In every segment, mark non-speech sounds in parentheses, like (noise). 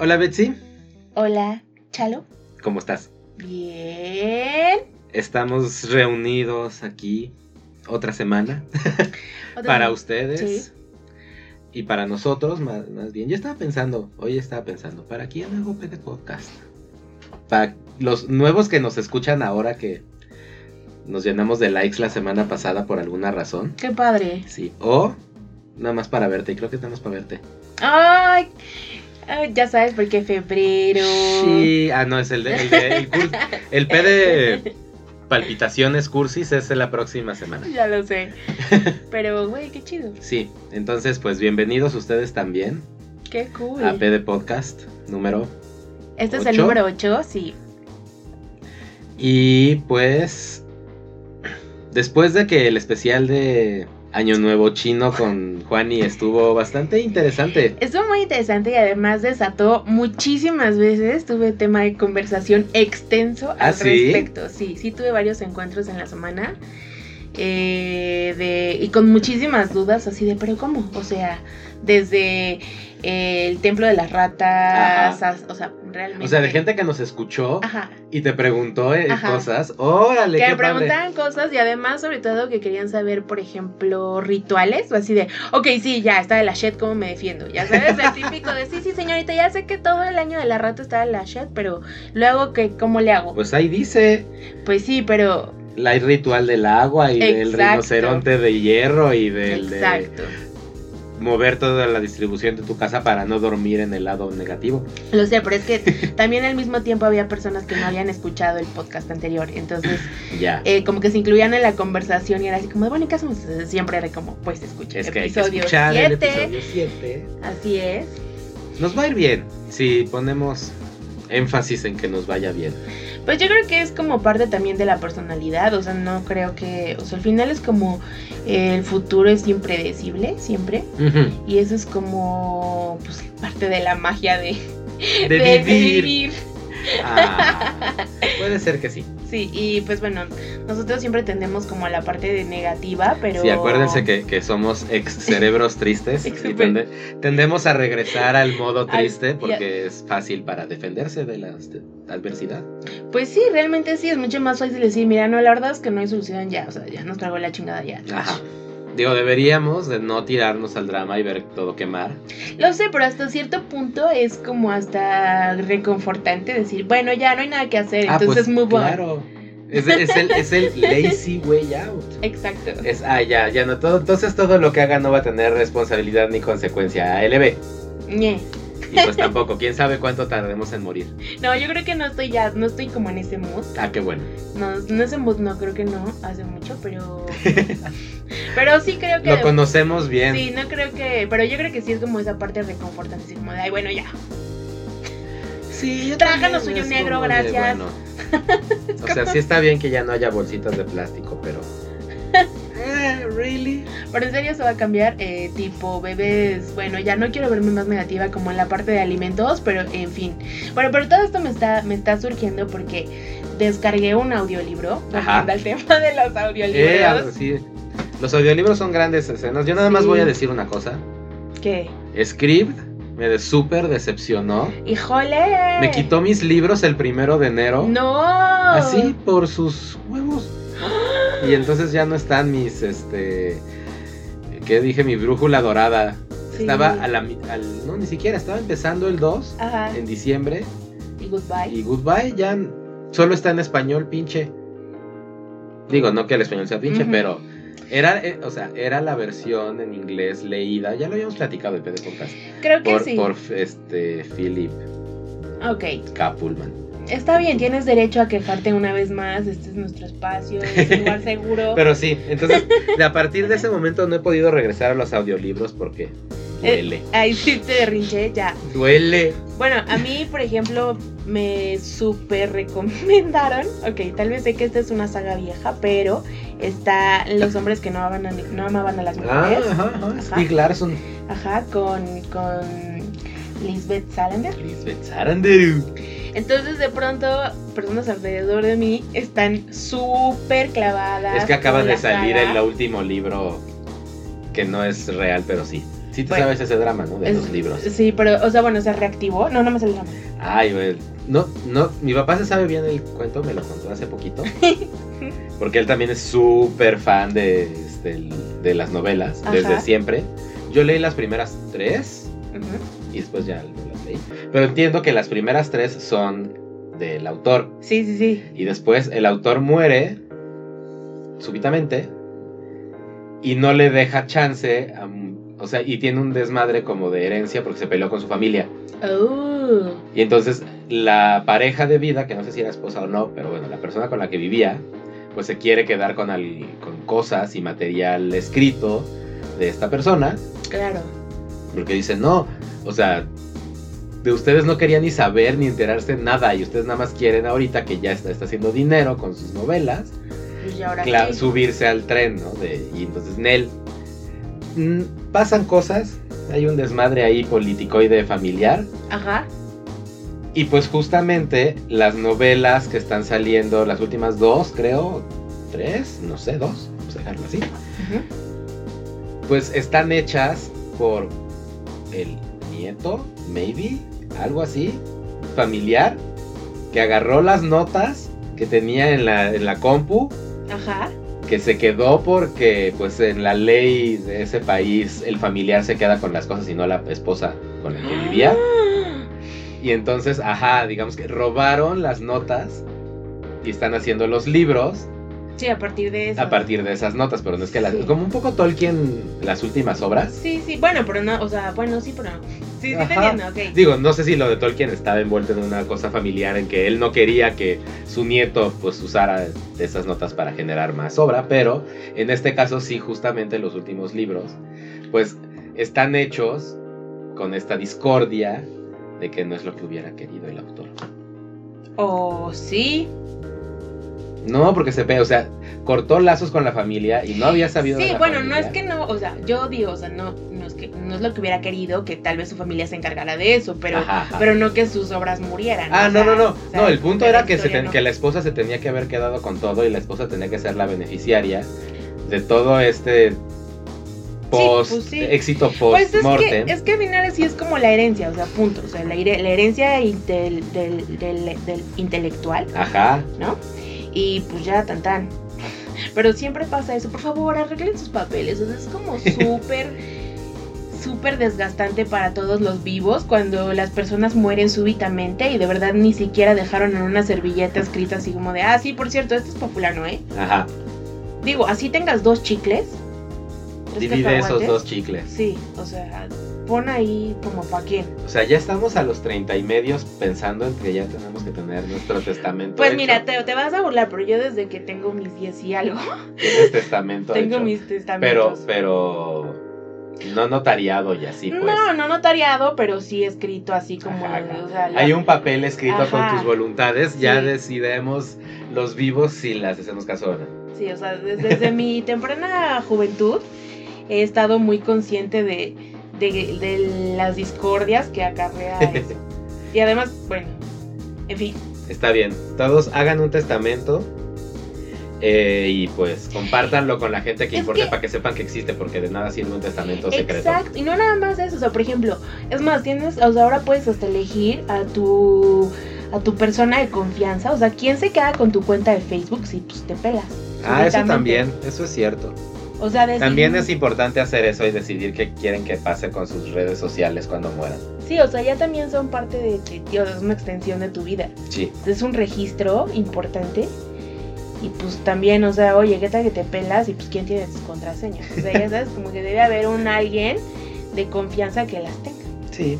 Hola Betsy, Hola, Chalo. ¿cómo estás? Bien. Estamos reunidos aquí otra semana (laughs) Otra para vez. ustedes Sí. y para nosotros más, más bien. Yo estaba pensando, hoy estaba pensando, ¿para quién hago PD Podcast? Para los nuevos que nos escuchan ahora que nos llenamos de likes la semana pasada por alguna razón. Qué padre. Sí, o nada más para verte, y creo que nada más para verte. Ay, ya sabes por qué febrero. Sí, ah, no, es el de, el, de- el, cur- el P de palpitaciones cursis es la próxima semana. Ya lo sé. (laughs) Pero, güey, qué chido. Sí, entonces pues bienvenidos ustedes también Qué cool. a PD Podcast número. este es el número 8, sí. Y pues después de que el especial de Año Nuevo Chino con Juani estuvo bastante interesante. Estuvo muy interesante y además desató muchísimas veces. Tuve tema de conversación extenso ¿Ah, al sí? respecto. Sí, sí tuve varios encuentros en la semana. eh, de, y con muchísimas dudas así de, pero ¿cómo? O sea, desde el templo de las ratas, Ajá. o sea, realmente. O sea, de gente que nos escuchó Ajá. y te preguntó eh, cosas. Órale, Que qué me padre. preguntaban cosas y además, sobre todo, que querían saber, por ejemplo, rituales. O así de, ok, sí, ya está de la shit, ¿cómo me defiendo? Ya sabes, el típico de, sí, sí, señorita, ya sé que todo el año de la rata está de la shit, pero luego, que ¿cómo le hago? Pues ahí dice, Pues sí, pero. la ritual del agua y del Exacto. rinoceronte de hierro y del de Exacto. Mover toda la distribución de tu casa para no dormir en el lado negativo. Lo sé, pero es que también al mismo tiempo había personas que no habían escuchado el podcast anterior. Entonces, (laughs) Ya. eh, como que se incluían en la conversación y era así como, bueno, ¿y qué hacemos? Siempre era como, pues escucha es que hay que episodio escuchar el 7. episodio 7. Así es. Nos va a ir bien si ponemos énfasis en que nos vaya bien. Pues yo creo que es como parte también de la personalidad, o sea, no creo que, o sea, al final es como eh, el futuro es impredecible, siempre, y eso es como, pues, parte de la magia de, De, de- de vivir. vivir. Ah, puede ser que sí. Sí, y pues bueno, nosotros siempre tendemos como a la parte de negativa, pero... Sí, acuérdense que, que somos ex cerebros tristes (laughs) y tende- tendemos a regresar al modo triste porque es fácil para defenderse de la adversidad. Pues sí, realmente sí, es mucho más fácil decir, mira, no, la verdad es que no hay solución ya, o sea, ya nos tragó la chingada ya. Ajá. Digo, deberíamos de no tirarnos al drama y ver todo quemar. Lo sé, pero hasta cierto punto es como hasta reconfortante decir, bueno, ya no hay nada que hacer, Ah, entonces pues, claro. Es, es el, es el (laughs) lazy way out. Exacto. Es, ah, ya, ya no todo. Entonces todo lo que haga no va a tener responsabilidad ni consecuencia. ALB. Ñe. Y pues tampoco, quién sabe cuánto tardemos en morir. No, yo creo que no estoy ya, no estoy como en ese mood. Ah, qué bueno. No, no ese mood, no, creo que no, hace mucho, pero... (laughs) pero sí creo que... Lo conocemos bien. Sí, no creo que... Pero yo creo que sí es como esa parte reconfortante, así como de, ay, bueno, ya. Sí, yo Tráganos también suyo negro, de, gracias. bueno. (laughs) O sea, sí está bien que ya no haya bolsitas de plástico, pero. (laughs) Eh, really? Pero en serio se va a cambiar, eh, tipo bebés, bueno, ya no quiero verme más negativa como en la parte de alimentos, pero en fin. Bueno, pero todo esto me está, me está surgiendo porque descargué un audiolibro, Ajá. al (laughs) tema de los Eh, audiolibros. sí. Los audiolibros son grandes escenas. Yo nada más Sí. voy a decir una cosa. ¿Qué? Script me de súper decepcionó. ¡Híjole! Me quitó mis libros el primero de enero. ¡No! Así por sus huevos. Y entonces ya no están mis, este, ¿qué dije? Mi brújula dorada. Sí. Estaba a la, al, no, ni siquiera, estaba empezando el 2 Ajá. en diciembre. Y goodbye. Y Goodbye ya solo está en español, pinche. Digo, no que el español sea pinche, pero era, eh, o sea, era la versión en inglés leída. Ya lo habíamos platicado en PD Podcast. Creo que Por, sí. por este Philip Ok. K. Está bien, tienes derecho a quejarte una vez más. Este es nuestro espacio, es un lugar seguro. (laughs) Pero sí, entonces, a partir de ese momento no he podido regresar a los audiolibros porque duele. Ahí sí te derrinché, ya. Duele. Bueno, a mí, por ejemplo, me súper recomendaron. Ok, tal vez sé que esta es una saga vieja, pero está Los hombres que no amaban a, no amaban a las Ah, mujeres. ajá, ajá. Ajá. Stieg Larsson. Ajá, con, con Lisbeth Salander. Lisbeth Saranderu. Entonces, de pronto, personas alrededor de mí están súper clavadas. Es que acaba de salir saga. el último libro que no es real, pero sí. Sí te Bueno. sabes ese drama, ¿no? De Es- los libros. Sí, pero, o sea, bueno, se reactivó. No, no me el drama. Ay, güey. No, no, mi papá se sabe bien el cuento, me lo contó hace poquito. (laughs) Porque él también es súper fan de, este, de las novelas, Ajá. desde siempre. Yo leí las primeras tres Ujú. Y después ya las leí. Pero entiendo que las primeras tres son del autor. Sí, sí, sí. Y después el autor muere súbitamente y no le deja chance, a o sea, y tiene un desmadre como de herencia porque se peleó con su familia. Oh. Y entonces la pareja de vida, que no sé si era esposa o no, pero bueno, la persona con la que vivía, pues se quiere quedar con, al- con cosas y material escrito de esta persona, Claro. Porque dice, no, o sea, de ustedes no querían ni saber ni enterarse nada y ustedes nada más quieren ahorita que ya está, está haciendo dinero con sus novelas, Pues ya ahora qué? subirse al tren, ¿no? De, y entonces Nel, mm, pasan cosas, hay un desmadre ahí politicoide familiar. Ajá. Y pues justamente las novelas que están saliendo, las últimas dos, creo, tres, no sé, dos, vamos a dejarlo así, Ujú. pues están hechas por el nieto, maybe, algo así, familiar, que agarró las notas que tenía en la, en la compu, Ajá. que se quedó porque pues en la ley de ese país el familiar se queda con las cosas y no la esposa con la que vivía. Y entonces, ajá, digamos que robaron las notas y están haciendo los libros Sí, a partir de eso. a partir de esas notas, pero no es que las... Sí. Como un poco Tolkien, las últimas obras. Sí, sí. Bueno, pero no, o sea, bueno, sí, pero no. Sí, sí, te Ajá. entiendo, ok. Digo, no sé si lo de Tolkien estaba envuelto en una cosa familiar en que él no quería que su nieto pues usara esas notas para generar más obra, pero en este caso sí, justamente los últimos libros, pues están hechos con esta discordia de que no es lo que hubiera querido el autor. O sí. No, porque se ve, o sea, cortó lazos con la familia y no había sabido de Sí, la bueno, no es que no, o sea, yo digo, o sea, no, no es que no es lo que hubiera querido que tal vez su familia se encargara de eso, pero, Ajá, ajá. pero no que sus obras murieran. Ah, no, sea, no, no. o sea, No, el punto era que, se no. que la esposa se tenía que haber quedado con todo y la esposa tenía que ser la beneficiaria de todo este post pues sí. éxito post Pues es que, es que al final sí es como la herencia, o sea, punto. O sea, la, la herencia intel- del, del- del intelectual, Ajá. ¿no? Y pues ya, tan tan. Pero siempre pasa eso. Por favor, arreglen sus papeles. O sea, es como (laughs) súper, súper desgastante para todos los vivos cuando las personas mueren súbitamente y de verdad ni siquiera dejaron en una servilleta escrita así como de, ah, sí, por cierto, este es popular, ¿no? Eh? Ajá. Digo, así tengas dos chicles. Divide esos dos chicles. Sí, o sea, pon ahí como para quién. O sea, ya estamos a los 30 y medios pensando en que ya tenemos que tener nuestro testamento. Pues hecho. mira, te, te vas a burlar, pero yo desde que tengo mis 10 y algo, (laughs) Tienes testamento tengo hecho. mis Pero, testamentos. pero. No notariado y así, pues. No, no notariado, pero sí escrito así como. Ajá, o sea, la- Hay un papel escrito con tus voluntades, ya decidemos los vivos si las hacemos caso o no. Sí, o sea, desde, desde (laughs) mi temprana juventud he estado muy consciente de, de, de las discordias que acarrea (laughs) eso. Y además, bueno, en fin. Está bien, todos hagan un testamento eh, y pues compártanlo con la gente que Es importe que- para que sepan que existe, porque de nada sirve un testamento secreto. Exacto, y no nada más eso, o sea, por ejemplo, es más, tienes, o sea, ahora puedes hasta elegir a tu a tu persona de confianza, o sea, quién se queda con tu cuenta de Facebook si pues te pelas. Ah, eso también, eso es cierto. O sea, También es importante hacer eso y decidir qué quieren que pase con sus redes sociales cuando mueran. Sí, o sea, ya también son parte de ti, tío, es una extensión de tu vida. Sí, Es un registro importante. Y pues también, o sea, oye, ¿qué tal que te pelas? Y pues quién tiene tus contraseñas. O sea, ya sabes, como que debe haber un alguien de confianza que las tenga. sí.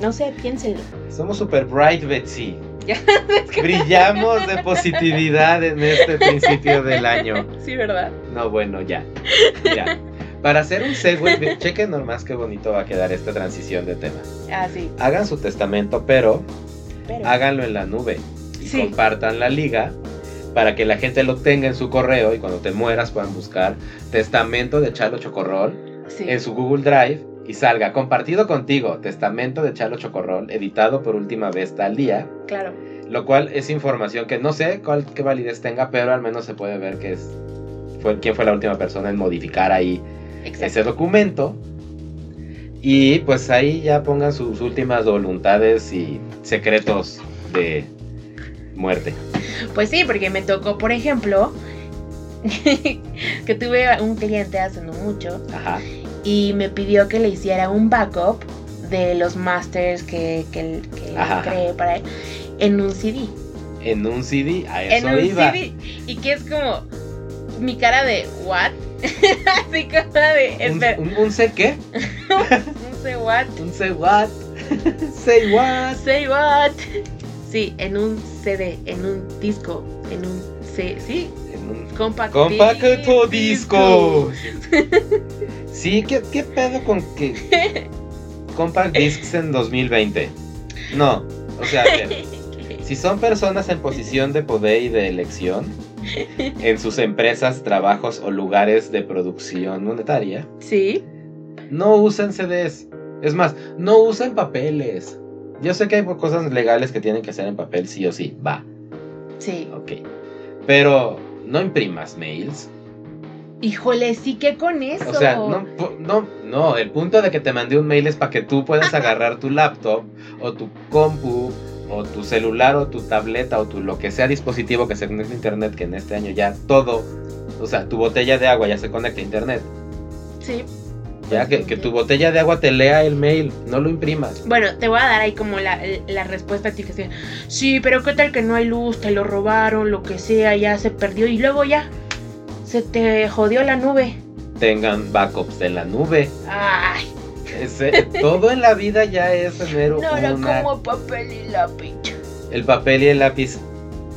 No sé, piénselo. Somos super bright, Betsy. Ya, (laughs) Brillamos (laughs) de positividad en este principio del año. Sí, ¿verdad? No, bueno, ya. Ya. Para hacer un segue, chequen nomás qué bonito va a quedar esta transición de tema. Ah, sí. Hagan su testamento, pero Pero. háganlo en la nube y Sí. compartan la liga para que la gente lo tenga en su correo y cuando te mueras puedan buscar testamento de Chalo Chocorrol sí. en su Google Drive y salga compartido contigo testamento de Chalo Chocorrol editado por última vez tal día, Claro. lo cual es información que no sé cuál qué validez tenga, pero al menos se puede ver que es fue quién fue la última persona en modificar ahí Exacto. ese documento. Y pues ahí ya pongan sus últimas voluntades y secretos de muerte. Pues sí, porque me tocó, por ejemplo, (laughs) que tuve un cliente hace no mucho Ajá. Y me pidió que le hiciera un backup de los masters que, que, que creé para él en un CD. En un CD, a En eso un iba. CD. Y que es como mi cara de, ¿what? (laughs) Así como de, Un, espera, un, un sé qué? (laughs) no sé what. Un say what? (laughs) say what? Say what? Sí, en un CD, en un disco, en un C, sí, En un compact, compacto disco. Sí, ¿qué, qué pedo con que (laughs) compact discs en 2020? No, o sea, a ver, (laughs) si son personas en posición de poder y de elección en sus empresas, trabajos o lugares de producción monetaria, Sí, no usen CDs. Es más, no usen papeles. Yo sé que hay cosas legales que tienen que ser en papel, sí o sí, va, sí. ok. Pero no imprimas mails. Híjole, sí que con eso. O sea, no, no, no, el punto de que te mandé un mail es para que tú puedas agarrar tu laptop o tu compu o tu celular o tu tableta o tu lo que sea dispositivo que se conecte a internet, que en este año ya todo, o sea, tu botella de agua ya se conecta a internet. Sí. Ya que, que tu botella de agua te lea el mail, no lo imprimas. Bueno, te voy a dar ahí como la, la respuesta a ti que sea, sí, pero qué tal que no hay luz, te lo robaron, lo que sea, ya se perdió y luego ya se te jodió la nube. Tengan backups de la nube. Ay, Ese- todo en la vida ya es tener no era una- como papel y lápiz. el papel y el lápiz.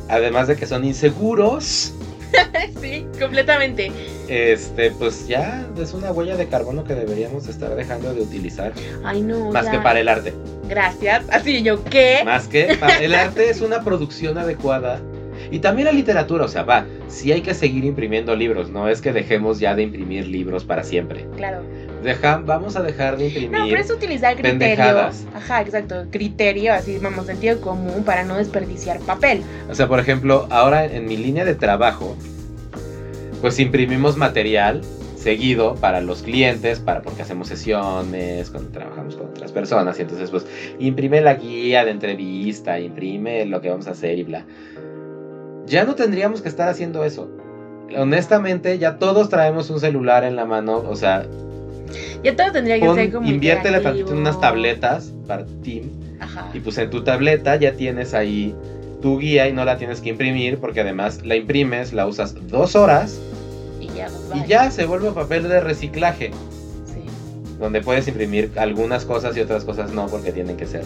Además de que son inseguros. (laughs) sí, completamente. este, pues ya es una huella de carbono que deberíamos estar dejando de utilizar. Ay, no. más ya. que para el arte. Gracias. Así yo, ¿qué? Más que para el arte es una producción adecuada. Y también la literatura, o sea, va, sí hay que seguir imprimiendo libros, no es que dejemos ya de imprimir libros para siempre. Claro. Deja, vamos a dejar de imprimir. No, pero es utilizar criterio. pendejadas. Ajá, exacto. Criterio, así, vamos, sentido común para no desperdiciar papel. O sea, por ejemplo, ahora en mi línea de trabajo, pues imprimimos material seguido para los clientes, para porque hacemos sesiones, cuando trabajamos con otras personas, y entonces pues imprime la guía de entrevista, imprime lo que vamos a hacer y bla. Ya no tendríamos que estar haciendo eso. Honestamente, ya todos traemos un celular en la mano, o sea, Ya todo tendría que pon- ser como. inviértele tantito en unas tabletas para Team Ajá. y pues en tu tableta ya tienes ahí tu guía y no la tienes que imprimir porque además la imprimes, la usas dos horas Y ya, y ya se vuelve papel de reciclaje, Sí. donde puedes imprimir algunas cosas y otras cosas no porque tienen que ser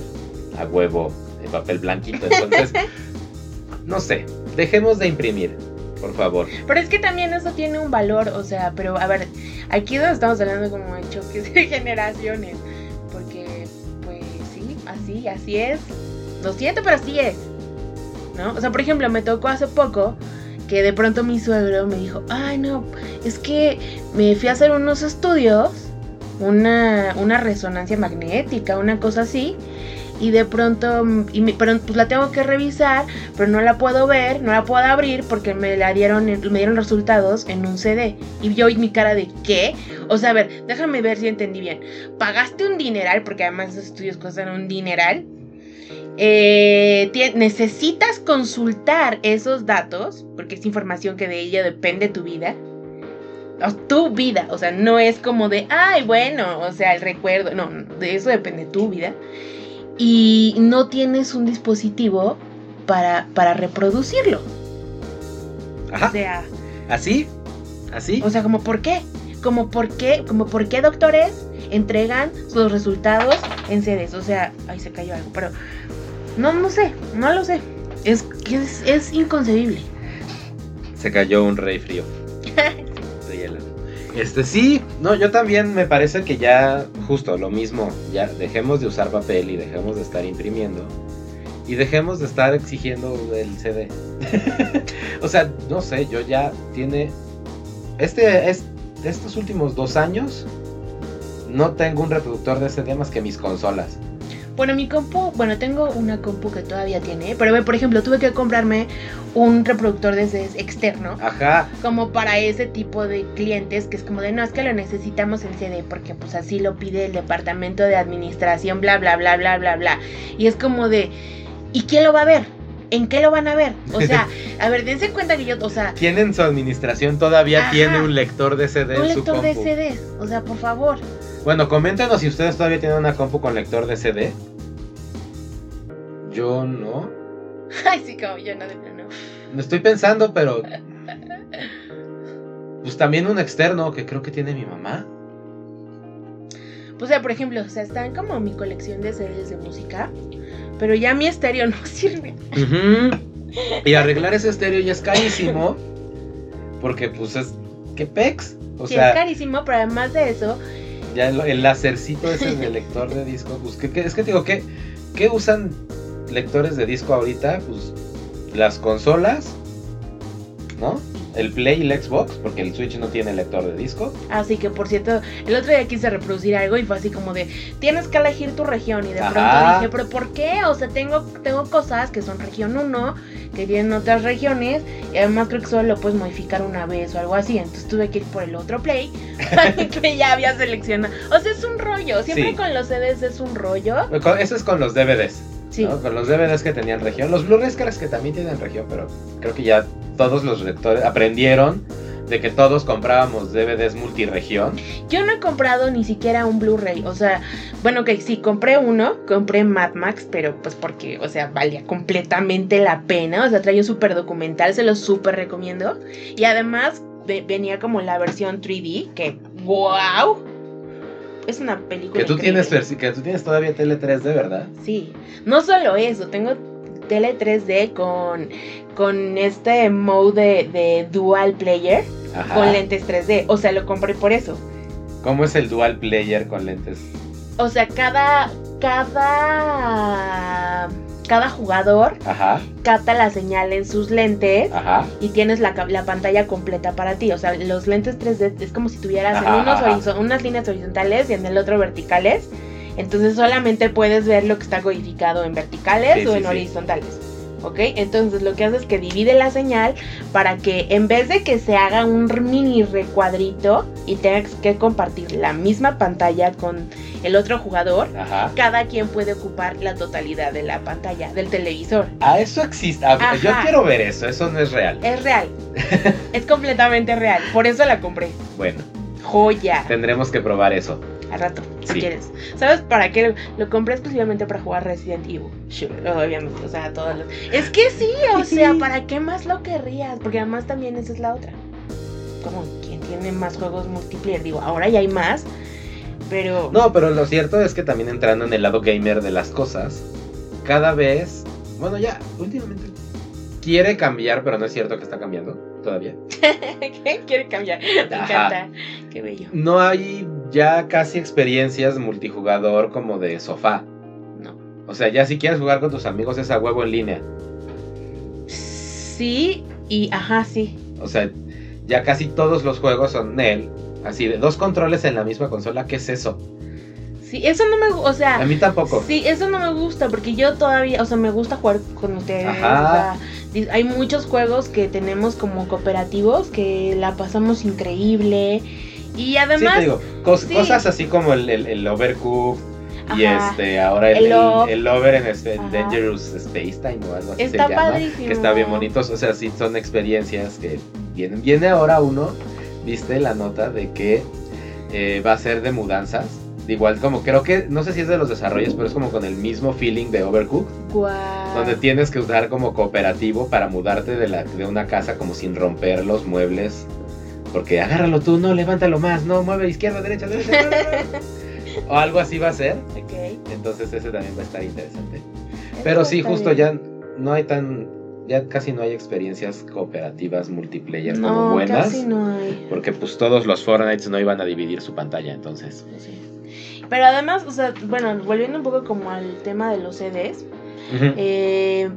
a huevo en papel blanquito. (laughs) Entonces, no sé, dejemos de imprimir, por favor. Pero es que también eso tiene un valor, o sea, pero a ver, aquí estamos hablando como de choques de (laughs) generaciones, porque pues sí, así, así es. Lo siento, pero así es. ¿No? O sea, por ejemplo, me tocó hace poco que de pronto mi suegro me dijo, ay no, es que me fui a hacer unos estudios, una, una resonancia magnética, una cosa así, y de pronto, y me- pero pues la tengo que revisar, pero no la puedo ver, no la puedo abrir porque me la dieron, me dieron resultados en un CD. Y yo mi cara de ¿qué? O sea, a ver, déjame ver si entendí bien. Pagaste un dineral, porque además esos estudios cuestan un dineral. Eh, necesitas consultar esos datos, porque es información que de ella depende tu vida. Tu vida, o sea, no es como de, ay, bueno, o sea, el recuerdo, no, de eso depende tu vida. Y no tienes un dispositivo para, para reproducirlo. O Ajá, sea, así, así. o sea, como por qué? Como por qué, como por qué doctores entregan sus resultados en CDs. O sea, ahí se cayó algo, pero no, no sé, no lo sé. Es es, es inconcebible. Se cayó un rey frío. (laughs) Este sí, no, yo también me parece que ya justo lo mismo, ya dejemos de usar papel y dejemos de estar imprimiendo y dejemos de estar exigiendo el CD. (laughs) o sea, no sé, yo ya tiene este es estos últimos dos años no tengo un reproductor de CD más que mis consolas. Bueno, mi compu, bueno, tengo una compu que todavía tiene, pero ve, por ejemplo, tuve que comprarme un reproductor de CDs externo. Ajá. Como para ese tipo de clientes que es como de no, es que lo necesitamos en CD porque pues así lo pide el departamento de administración, bla, bla, bla, bla, bla, bla. Y es como de, ¿y quién lo va a ver? ¿En qué lo van a ver? O sea, (laughs) a ver, dense cuenta que yo, o sea, ¿Quién en su administración todavía Ajá. tiene un lector de CD un en su lector de? CDs, o sea, por favor. Bueno, coméntenos si ustedes todavía tienen una compu con lector de CD. Yo no. Ay, sí, como yo no, no. Lo estoy pensando, pero. Pues también un externo que creo que tiene mi mamá. O sea, por ejemplo, o sea, están como mi colección de CDs de música, pero ya mi estéreo no (laughs) sirve. Ujú. Y arreglar ese estéreo ya es carísimo. Porque, pues es. ¿Qué pex? O sí, es sea, carísimo, pero además de eso, ya el, el lacercito ese del lector de disco. Pues, ¿qué, qué- es que te digo, ¿qué, ¿qué usan lectores de disco ahorita? Pues las consolas, ¿no? El Play y el Xbox, porque el Switch no tiene lector de disco. así que por cierto, el otro día quise reproducir algo y fue así como de, tienes que elegir tu región y de Ajá. pronto dije, pero ¿por qué? O sea, tengo, tengo cosas que son región 1, que tienen otras regiones y además creo que solo lo puedes modificar una vez o algo así, entonces tuve que ir por el otro play (laughs) (laughs) que ya había seleccionado. O sea, es un rollo, siempre Sí. con los CDs es un rollo. Eso es con los DVDs. Sí. ¿no? Con los DVDs que tenían región. Los Blu-rays que que también tienen región, pero creo que ya todos los lectores aprendieron de que todos comprábamos DVDs multiregión. Yo no he comprado ni siquiera un Blu-ray, o sea, bueno, que sí, compré uno, compré Mad Max, pero pues porque, o sea, valía completamente la pena, o sea, traía un súper documental, se lo súper recomiendo. Y además ve- venía como la versión 3D, que, wow, es una película. Que tú, increíble. tienes, que tú tienes todavía tele 3D, ¿verdad? Sí, no solo eso, tengo tele 3D con, con este mode de, de dual player Ajá. con lentes 3D, o sea, lo compré por eso. ¿Cómo es el dual player con lentes? O sea, cada. Cada. Cada jugador Ajá, capta la señal en sus lentes ajá. y tienes la, la pantalla completa para ti. O sea, los lentes 3D es como si tuvieras en unos unas líneas horizontales y en el otro verticales. Entonces solamente puedes ver lo que está codificado en verticales Sí, o sí, en sí. horizontales. ¿Ok? Entonces lo que hace es que divide la señal para que en vez de que se haga un mini recuadrito y tengas que compartir la misma pantalla con el otro jugador, Ajá. cada quien puede ocupar la totalidad de la pantalla del televisor. Ah, eso existe. Ah, yo quiero ver eso, eso no es real. Es real. (laughs) es completamente real. Por eso la compré. Bueno, Joya. tendremos que probar eso. Al rato, si Sí. quieres. ¿Sabes para qué? Lo compré exclusivamente para jugar Resident Evil. Sure, obviamente. O sea, todos los... Es que sí, o (laughs) sea, ¿para qué más lo querrías? Porque además también esa es la otra. Como quien tiene más juegos multiplayer. Digo, ahora ya hay más. Pero... No, pero lo cierto es que también entrando en el lado gamer de las cosas, cada vez, bueno, ya, últimamente quiere cambiar, pero no es cierto que está cambiando todavía. (laughs) Quiere cambiar. Me Ajá. encanta. Qué bello. No hay ya casi experiencias multijugador como de sofá. No. O sea, ya si quieres jugar con tus amigos es a huevo en línea. Sí, y ajá, sí. O sea, ya casi todos los juegos son Nel. Así de dos controles en la misma consola, ¿qué es eso? Sí, eso no me gusta. O sea, A mí tampoco. Sí, eso no me gusta porque yo todavía, o sea, me gusta jugar con ustedes. Ajá. o sea, di- hay muchos juegos que tenemos como cooperativos que la pasamos increíble. Y Sí, además, te digo, cos- sí. cosas así como el, el, el Overcooked y Ajá. este, ahora el, El el, Love. el Over en este, Ajá. Dangerous Space Time o algo así Está se llama. Que está bien bonitos, o sea, sí son experiencias que vienen. Viene ahora uno, viste la nota de que eh, va a ser de mudanzas. Igual como creo que, no sé si es de los desarrollos, pero es como con el mismo feeling de Overcooked. Donde tienes que usar como cooperativo para mudarte de, la, de una casa como sin romper los muebles. Porque agárralo tú, no, levántalo más, no, mueve izquierda, derecha, derecha. (laughs) o algo así va a ser. Entonces ese también va a estar interesante. Pero sí, justo bien. ya no hay tan... Ya casi no hay experiencias cooperativas multiplayer como No, buenas. casi no hay. Porque pues todos los Fortnites no iban a dividir su pantalla, entonces. Sí. Pero además, o sea, bueno, volviendo un poco como al tema de los CDs. Eh,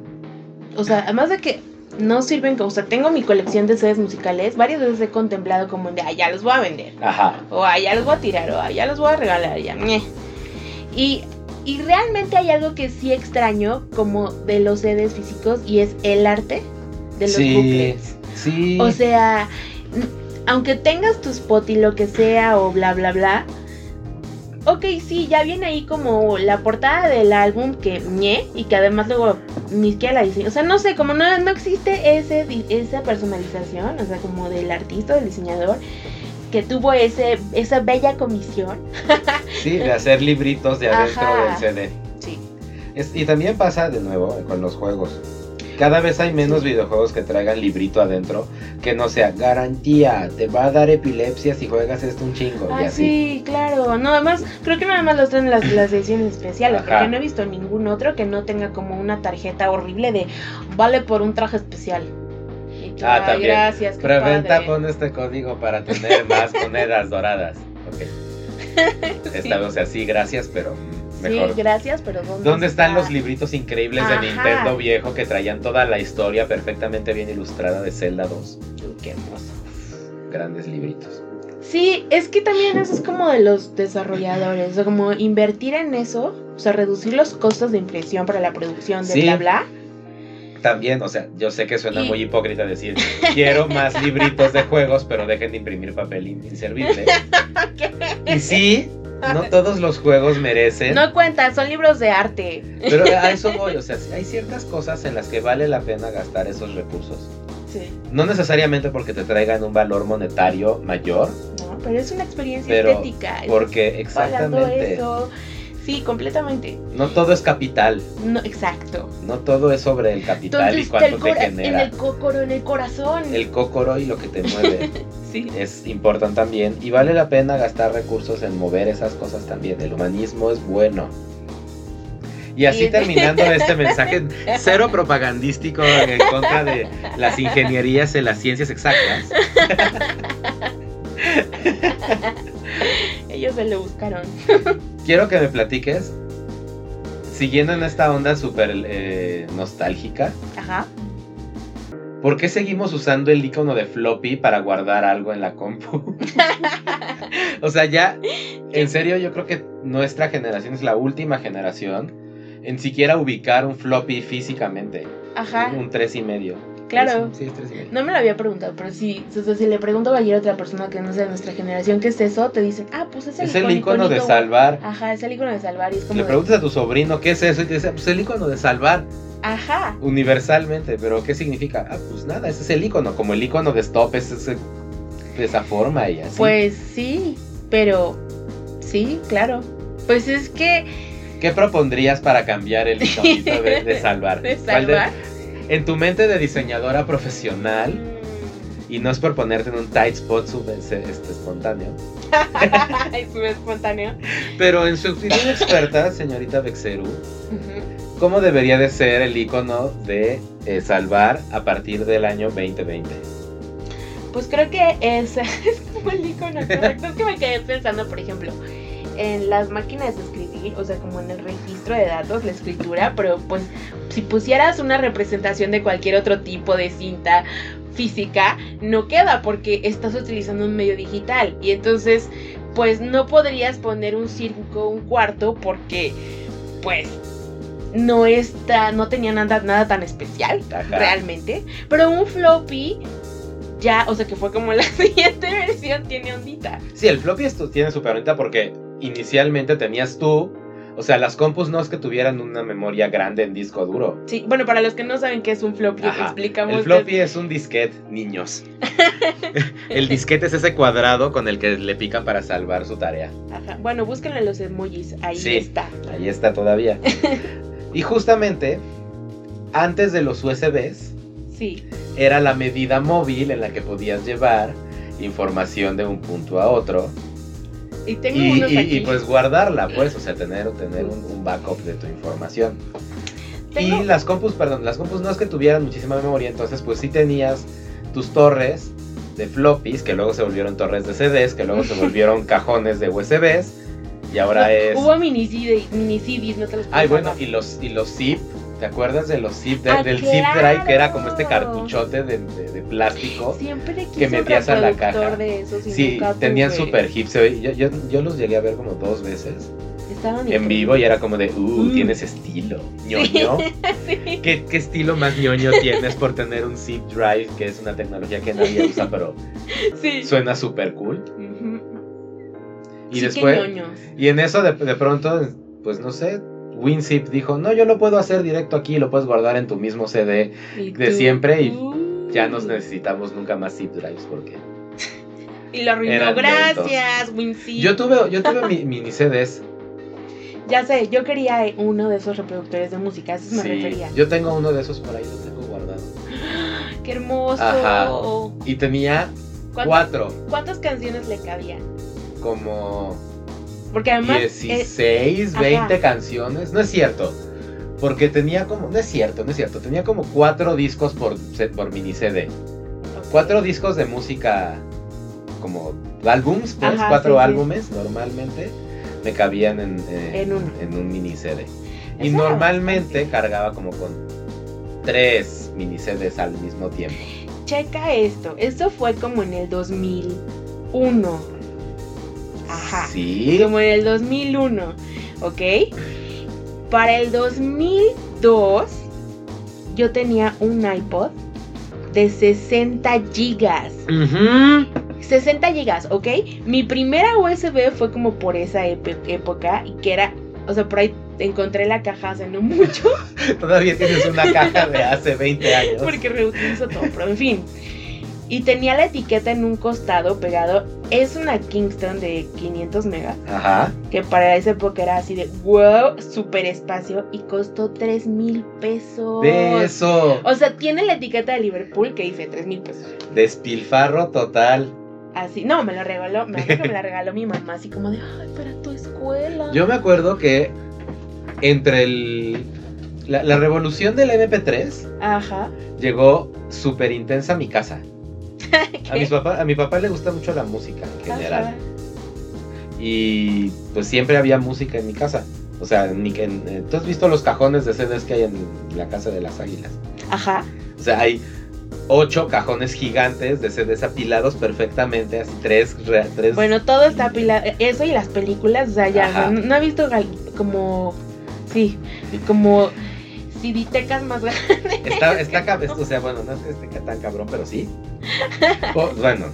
o sea, además de que no sirven como, o sea, tengo mi colección de CDs musicales, varias veces he contemplado como de, ah, ya los voy a vender, Ajá. o ah, ya los voy a tirar, o ah, ya los voy a regalar, ya. ñe". Y Y realmente hay algo que sí extraño como de los CDs físicos y es el arte de los Sí, sí. O sea, aunque tengas tu spot y lo que sea o bla bla bla. Ok, sí, ya viene ahí como la portada del álbum que ñe y que además luego ni siquiera la diseño. O sea, no sé, como no, no existe ese, esa personalización, o sea, como del artista, del diseñador, que tuvo ese, esa bella comisión. Sí, de hacer libritos de adentro Ajá. del CD. Sí. Es- y también pasa de nuevo con los juegos. Cada vez hay menos videojuegos que traigan librito adentro que no sea garantía, te va a dar epilepsia si juegas esto un chingo y Ah, así. sí, claro. No, además, creo que nada más los traen las, las ediciones especiales, Ajá. porque no he visto ningún otro que no tenga como una tarjeta horrible de vale por un traje especial. Ah, "Ay, también. Gracias, Preventa padre". pon este código para tener más (laughs) monedas doradas. Ok. (laughs) Esta vez, o sea, sí, gracias, pero mejor. Sí, gracias, pero ¿dónde, ¿Dónde están está? los libritos increíbles Ajá. de Nintendo viejo que traían toda la historia perfectamente bien ilustrada de Zelda 2? Uy, Qué hermoso. Grandes libritos. Sí, es que también eso es como de los desarrolladores, como invertir en eso, o sea, reducir los costos de impresión para la producción de Sí. bla bla. También, o sea, yo sé que suena Y- muy hipócrita decir, quiero (laughs) más libritos de juegos, pero dejen de imprimir papel in- inservible. (laughs) Y sí, no todos los juegos merecen, No cuenta, son libros de arte. pero a eso (laughs) voy, o sea, hay ciertas cosas en las que vale la pena gastar esos recursos. Sí. No necesariamente porque te traigan un valor monetario mayor, No, pero es una experiencia Pero estética. porque exactamente, eso. Sí, completamente. no todo es capital, No, exacto. no todo es sobre el capital y cuánto te cora- en genera. el cócoro, en el corazón. El cócoro y lo que te mueve. (laughs) Sí. es importante también y vale la pena gastar recursos en mover esas cosas también. El humanismo es bueno. Y así terminando este mensaje (laughs) cero propagandístico en contra de las ingenierías en las ciencias exactas. (laughs) Ellos se lo buscaron. (laughs) Quiero que me platiques, siguiendo en esta onda súper eh, nostálgica, Ajá. ¿por qué seguimos usando el icono de floppy para guardar algo en la compu? (laughs) o sea, ya, en serio, yo creo que nuestra generación es la última generación en siquiera ubicar un floppy físicamente. Ajá. Un tres y medio. Claro. Sí, es tres y medio. No me lo había preguntado, pero sí, o sea, si le pregunto a cualquier otra persona que no sea de nuestra generación qué es eso, te dicen, ah, pues es el, es el icono- icono de salvar. Ajá, es el icono de salvar y es como Le de- preguntas a tu sobrino qué es eso y te dice, pues el icono de salvar Ajá. universalmente, pero ¿qué significa? Ah, pues nada, ese es el icono, como el icono de stop es ese- de esa forma y así. Pues sí, pero sí, claro. Pues es que ¿Qué propondrías para cambiar el (laughs) iconito de, de salvar? de ¿Cuál de- salvar. En tu mente de diseñadora profesional, y no es por ponerte en un tight spot sub- este, espontáneo, (laughs) fue espontáneo. pero en su opinión experta, señorita Bexeru. ¿cómo debería de ser el icono de eh, salvar a partir del año 2020? Pues creo que es, (laughs) es como el icono correcto. Es que me quedé pensando, por ejemplo, en las máquinas de escribir, o sea, como en el registro de datos, la escritura, pero pues si pusieras una representación de cualquier otro tipo de cinta física, no queda porque estás utilizando un medio digital. Y entonces, pues no podrías poner un circo, un cuarto, porque pues no está, no tenía nada, nada tan especial Ajá. realmente. Pero un floppy, ya, o sea que fue como la (laughs) siguiente versión, tiene ondita. Sí, el floppy esto tiene super bonita porque inicialmente tenías tú, o sea, las compus no es que tuvieran una memoria grande en disco duro. Sí, bueno, para los que no saben qué es un floppy, Ajá. explicamos. El floppy es un disquete, niños. (laughs) el disquete es ese cuadrado con el que le pican para salvar su tarea. Ajá. Bueno, búsquenlo en los emojis, ahí Sí. está. Ahí está todavía. (laughs) y justamente, antes de los USBs, Sí, era la medida móvil en la que podías llevar información de un punto a otro y tengo y, unos y- aquí. y, pues guardarla, pues, o sea, tener, tener un, un backup de tu información. Tengo- Y las compus, perdón, las compus no es que tuvieran muchísima memoria, entonces pues sí tenías tus torres de floppies, que luego se volvieron torres de CDs, que luego se (laughs) volvieron cajones de USBs, y ahora es... Hubo mini, CD, mini CDs, no te los Ay, bueno, y los, y los zip, ¿te acuerdas de los zip, de- Ah, del zip drive, que era como este cartuchote de, de- de plástico? Siempre que metías a la caja. De esos Sí, tenían super hip, ve- yo, yo, yo los llegué a ver como dos veces. estaban en vivo y era como de, uh, Mm. tienes estilo, ñoño. (laughs) Sí. ¿Qué, qué estilo más ñoño tienes por tener un zip drive, que es una tecnología que nadie (laughs) usa, pero Sí. suena súper cool? Y después, y en eso de, de pronto, pues no sé, WinZip dijo, no, yo lo puedo hacer directo aquí, lo puedes guardar en tu mismo CD, de siempre y ya no necesitamos nunca más zip drives porque... (laughs) Y lo arruinó. Gracias, Wincy. Yo tuve, yo tuve mi, mini CDs, (laughs) Ya sé, yo quería uno de esos reproductores de música, a eso me sí, refería. yo tengo uno de esos por ahí, lo tengo guardado. (gasps) ¡Qué hermoso! Ajá. Y tenía ¿Cuántas, cuatro, cuántas canciones le cabían? como Porque además. eh, 16, ajá. 20 canciones. No es cierto. Porque tenía como. No es cierto, no es cierto. Tenía como cuatro discos por, por mini CD. Cuatro discos de música. Como álbums, pues. Ajá, cuatro sí, sí. álbumes normalmente. Me cabían en, eh, En uno. en un mini CD. Y Eso normalmente cargaba como con tres mini CDs al mismo tiempo. Checa esto. Esto fue como en el 2001. Ajá. Sí. Como en el 2001. ¿Ok? Para el 2002, yo tenía un iPod de 60 gigas. Ujú. 60 gigas, ¿ok? Mi primera USB fue como por esa época y que era, o sea, por ahí encontré la caja hace no mucho (laughs) Todavía tienes una caja de hace 20 años. porque reutilizo todo, pero en fin. Y tenía la etiqueta en un costado pegado. Es una Kingston de 500 megas, Ajá. que para esa época era así de wow, super espacio y costó 3 mil pesos. De eso. O sea, tiene la etiqueta de Liverpool que dice 3 mil pesos. Despilfarro total. Así, no, me la regaló, me acuerdo que me la regaló mi mamá, así como de, ay, para tu escuela. Yo me acuerdo que entre el. La, la revolución del MP3 Ajá. llegó súper intensa a mi casa. (laughs) A, mis papá, a mi papá le gusta mucho la música en general. Ajá. Y pues siempre había música en mi casa. O sea, ni que en- eh, tú has visto los cajones de CDs que hay en la casa de las águilas. Ajá. O sea, hay ocho cajones gigantes de CDs apilados perfectamente, así tres, re- tres Bueno, todo está apilado. Eso y las películas, o sea, ya, no, no he visto como. Sí, como. CDtecas más grandes. Está, (laughs) está o sea, bueno, no es que esté tan cabrón, pero sí. O- bueno,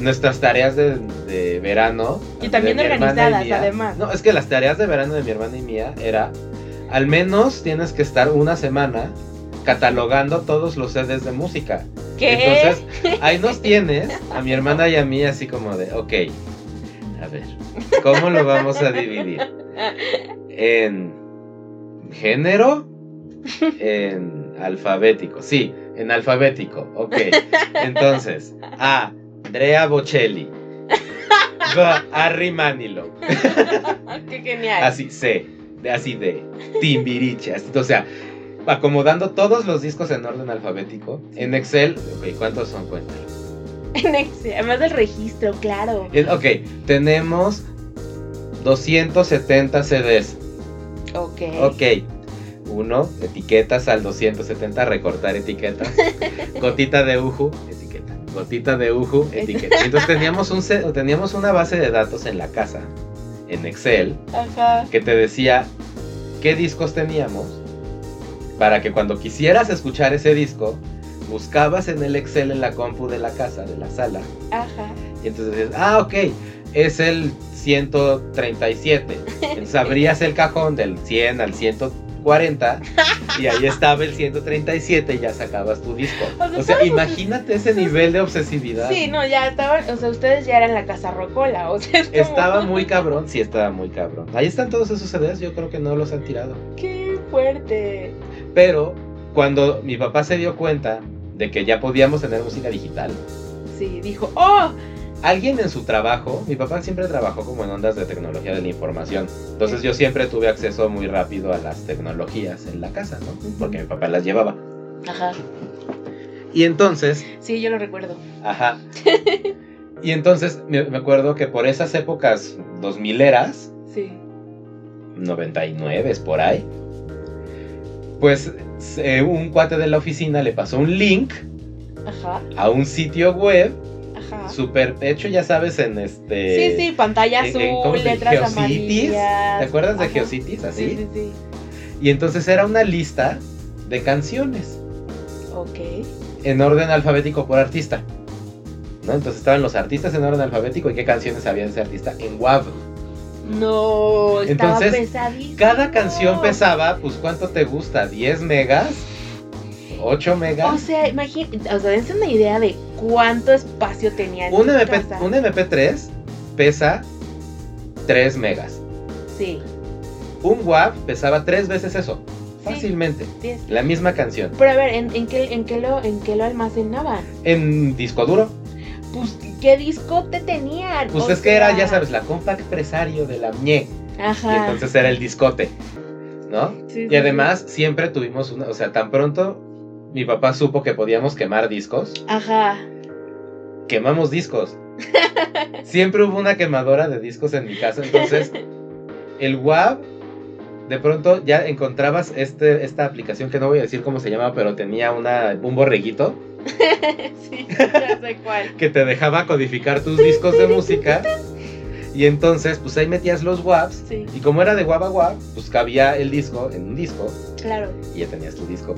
nuestras tareas de, de verano. Y también de y organizadas, mía- además. No, es que las tareas de verano de mi hermana y mía era, al menos tienes que estar una semana catalogando todos los CDs de música. ¿Qué? Entonces, ahí nos (laughs) tienes, a mi hermana y a mí, así como de, ok, a ver, ¿cómo lo vamos a dividir? (laughs) En género, en alfabético, sí, en alfabético, ok. Entonces, A, Andrea Bocelli. B, Harry Manilow. Qué genial. Así, C, de así de Timbiriche. así, o sea, acomodando todos los discos en orden alfabético. En Excel, ok, ¿cuántos son? Cuéntalo. En Excel, además del registro, claro. En- Ok, tenemos 270 CDs. Ok. Ok. Uno, etiquetas al 270, recortar etiquetas. (laughs) Gotita de uju, etiqueta. Gotita de uju, etiqueta. (laughs) Entonces teníamos, un, teníamos una base de datos en la casa, en Excel, Ajá. que te decía qué discos teníamos para que cuando quisieras escuchar ese disco, buscabas en el Excel en la compu de la casa, de la sala, Ajá. y entonces dices, ah, ok, es el 137. (laughs) Entonces abrías el cajón del 100 al 140 y ahí estaba el 137 y ya sacabas tu disco. O sea, O sea, todos- imagínate ese nivel de obsesividad. Sí, no, ya estaban, o sea, ustedes ya eran la casa rocola, o sea, es como- Estaba muy cabrón, sí estaba muy cabrón. Ahí están todos esos CDs, yo creo que no los han tirado. Qué fuerte. Pero cuando mi papá se dio cuenta de que ya podíamos tener música digital, Sí, dijo, oh, alguien en su trabajo, mi papá siempre trabajó como en ondas de tecnología de la información. Entonces yo siempre tuve acceso muy rápido a las tecnologías en la casa, ¿no? Porque mi papá las llevaba. ajá. Y entonces, Sí, yo lo recuerdo. ajá. (laughs) Y entonces me, me acuerdo que por esas épocas 2000 eras, Sí. 99 es por ahí, pues eh, un cuate de la oficina le pasó un link Ajá. a un sitio web. Súper hecho, ya sabes, en este. Sí, sí, pantalla azul, letras Geocities. amarillas. ¿Te acuerdas de. Geocities? Así. Sí, sí, sí. Y entonces era una lista de canciones Ok. en orden alfabético por artista. ¿no? Entonces estaban los artistas en orden alfabético y qué canciones había de ese artista en WAV. No, estaba Entonces, pesadísimo. Cada canción pesaba, pues ¿cuánto te gusta? ¿10 megas? ¿8 megas? O sea, imagínate, o sea, dense una idea de cuánto espacio tenía en un, mi MP, casa. un MP3 pesa 3 megas. Sí, Un WAV pesaba 3 veces eso. Sí. Fácilmente. sí La misma canción. Pero a ver, ¿en, en qué, en, qué lo, ¿en qué lo almacenaban? En disco duro. Pues, ¿qué discote tenían? Pues O es que era, ya sabes, la compact presario de la MIE. Y Ajá. entonces era el discote. ¿No? Sí, sí, Y además siempre tuvimos una, o sea, tan pronto mi papá supo que podíamos quemar discos. Ajá. quemamos discos. (laughs) Siempre hubo una quemadora de discos en mi casa, entonces (laughs) el WAV de pronto ya encontrabas este, esta aplicación que no voy a decir cómo se llama, pero tenía una, un borreguito (laughs) sí, ya sé cuál. que te dejaba codificar tus discos de música. Y entonces, pues ahí metías los WAVs. Sí, Y como era de WAV a WAV, pues cabía el disco en un disco claro. y ya tenías tu disco.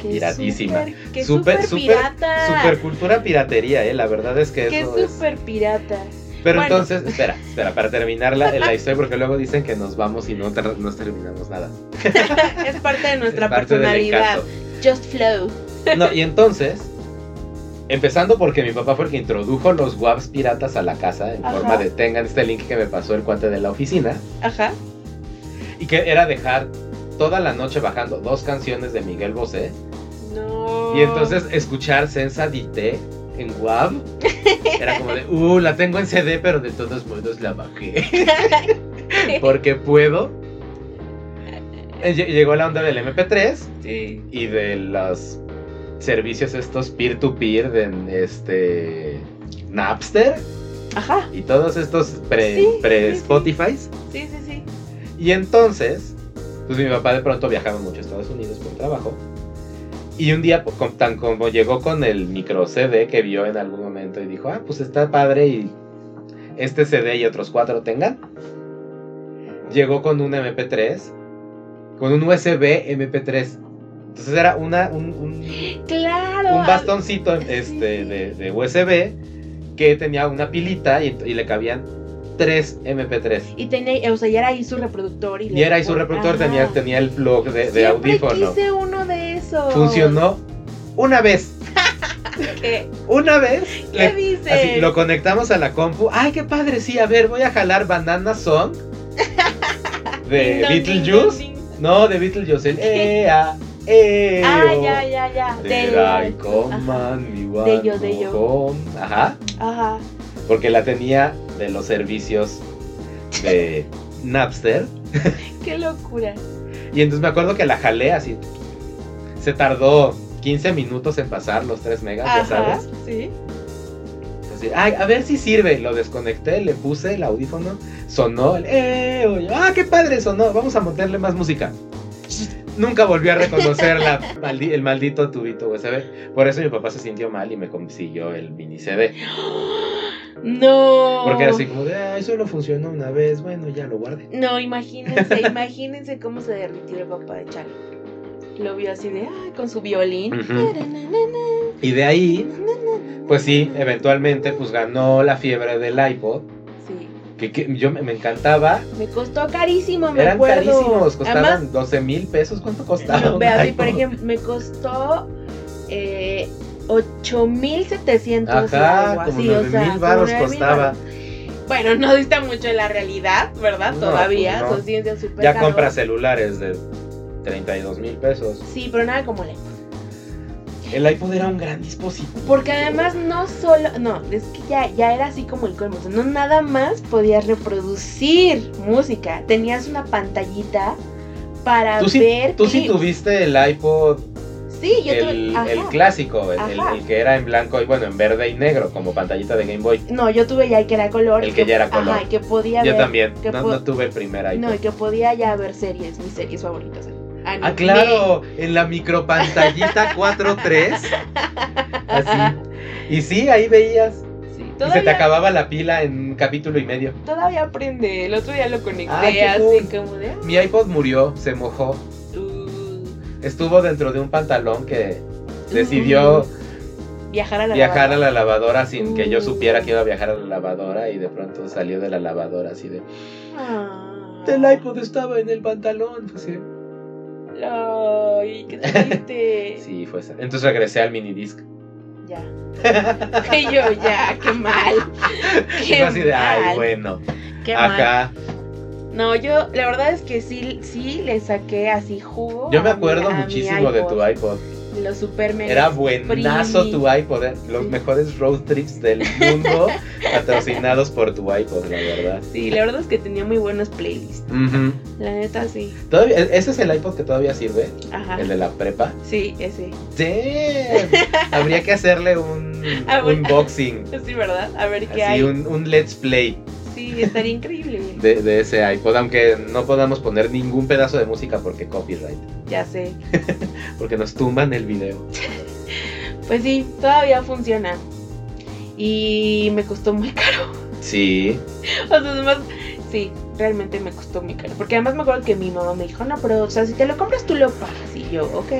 Que Piratísima. Que Súper, súper súper, pirata. Super cultura piratería, eh. La verdad es que Que eso es. súper pirata. Pero Bueno. entonces, espera, espera, para terminar la, la (laughs) historia, porque luego dicen que nos vamos y no, no terminamos nada. (laughs) es parte de nuestra Es parte personalidad. Just flow. No, y (laughs) entonces, empezando porque mi papá fue el que introdujo los WAVs piratas a la casa en Ajá. forma de tengan este link que me pasó el cuate de la oficina, Ajá. y que era dejar toda la noche bajando dos canciones de Miguel Bosé, No. y entonces escuchar Sensa Dité en WAV, (laughs) era como de, uh, la tengo en CD, pero de todos modos la bajé, (laughs) porque puedo. Eh, lle- Llegó la onda del MP3, Sí. y de los servicios estos peer-to-peer de este Napster Ajá. y todos estos pre, Sí, pre. Sí, sí, sí. Y entonces, pues mi papá de pronto viajaba mucho a Estados Unidos por trabajo. Y un día, con- tan como llegó con el micro CD que vio en algún momento y dijo, ah, pues está padre y este CD y otros cuatro tengan. Llegó con un MP3, con un USB MP3. Entonces era una, un, un- Claro. un bastoncito sí, este, sí. de, de USB que tenía una pilita y, y le cabían tres MP3. Y tenía, o sea, ya era ahí su reproductor. Y, Y era ahí su reproductor, tenía, tenía el plug de, de audífono. quise uno de Funcionó una vez. (laughs) ¿Qué, Una vez. ¿Qué le- dice? así, lo conectamos a la compu. Ay, qué padre, sí, a ver, voy a jalar Banana Song (laughs) de Beetlejuice. No, de Beetlejuice, el ea, eo. Ah, ya, ya, ya. De- yo, de yo. Ajá. Ajá. Porque la tenía de los servicios de (laughs) Napster. Qué locura. Y entonces me acuerdo que la jalé así. Se tardó 15 minutos en pasar los 3 megas, ya Ajá. sabes. Sí. "Ay, a ver si sirve. Lo desconecté, le puse el audífono, sonó el "Eh", ah, qué padre sonó, vamos a meterle más música. Nunca volví a reconocer la (laughs) maldi- el maldito tubito USB. Por eso mi papá se sintió mal y me consiguió el mini CD. No. Porque era así como de, ay, solo funcionó una vez, bueno, ya lo guardé. No, imagínense, (laughs) imagínense cómo se derritió el papá de Charlie. Lo vio así de, ay, con su violín. Y de ahí, pues sí, eventualmente pues ganó la fiebre del iPod. Sí. Que, que yo me, me encantaba. Me costó carísimo, me Eran acuerdo. carísimos, costaban Además, 12 mil pesos. ¿Cuánto costaba? no, vea, sí, por ejemplo, me costó eh, 8700 Ajá, algo como así, 9 o sea, 9,000 costaba. Bueno, no dista mucho de la realidad, ¿verdad? No, Todavía, pues no. son ciencias súper Ya caros. compras celulares de 32 mil pesos. Sí, pero nada como la El iPod era un gran dispositivo. Porque además no solo, no, es que ya, ya era así como el colmo, o sea, no nada más podías reproducir música, tenías una pantallita para Tú sí, ver tú sí tuviste el iPod, Sí, yo el, tuve, el clásico, el, el- el que era en blanco y bueno, en verde y negro, como pantallita de Game Boy. No, yo tuve ya el que era color. El que ya era color. Ajá, que podía Yo ver. también, que no, no tuve el primer iPod. No, y que podía ya ver series, mis series favoritas. Anime. Ah, claro, en la micropantallita (laughs) 4.3. Así. (laughs) Y sí, ahí veías. Y se te acababa la pila en un capítulo y medio. Todavía prende. El otro día lo conecté Ah, así como de. Mi iPod murió, se mojó. uh, Estuvo dentro de un pantalón que decidió viajar a la viajar a lavadora. la lavadora sin que yo Uh. supiera que iba a viajar a la lavadora y de pronto salió de la lavadora así de... Ah. El iPod estaba en el pantalón. Así de, Ay, qué triste. (laughs) Sí, fue esa. Entonces regresé al minidisc. Ya. Y (laughs) (laughs) yo, ya, qué mal. Qué así de, ay, bueno. Qué mal. No, yo, la verdad es que sí, sí le saqué así jugo. Yo me acuerdo mi muchísimo de tu iPod. Los super mega. Era buenazo Free. tu iPod. eh. Los Sí. mejores road trips del (laughs) mundo patrocinados por tu iPod, la verdad. Sí, la verdad es que tenía muy buenos playlists. La neta, sí. Todavía, e- ese es el iPod que todavía sirve, Ajá. el de la prepa. Sí, ese. Damn. Habría que hacerle un (laughs) bueno. unboxing. Sí, ¿verdad? A ver qué Así, hay. un, un let's play Sí, estaría increíble. de, de ese iPod, aunque no podamos poner ningún pedazo de música porque copyright, Ya sé. (laughs) porque nos tumban el video. (laughs) Pues sí, todavía funciona. Y me costó muy caro. Sí, (laughs) O sea, además, sí, realmente me costó muy caro. Porque además me acuerdo que mi mamá me dijo, no, pero, o sea, si te lo compras tú lo pagas. Y yo, ok.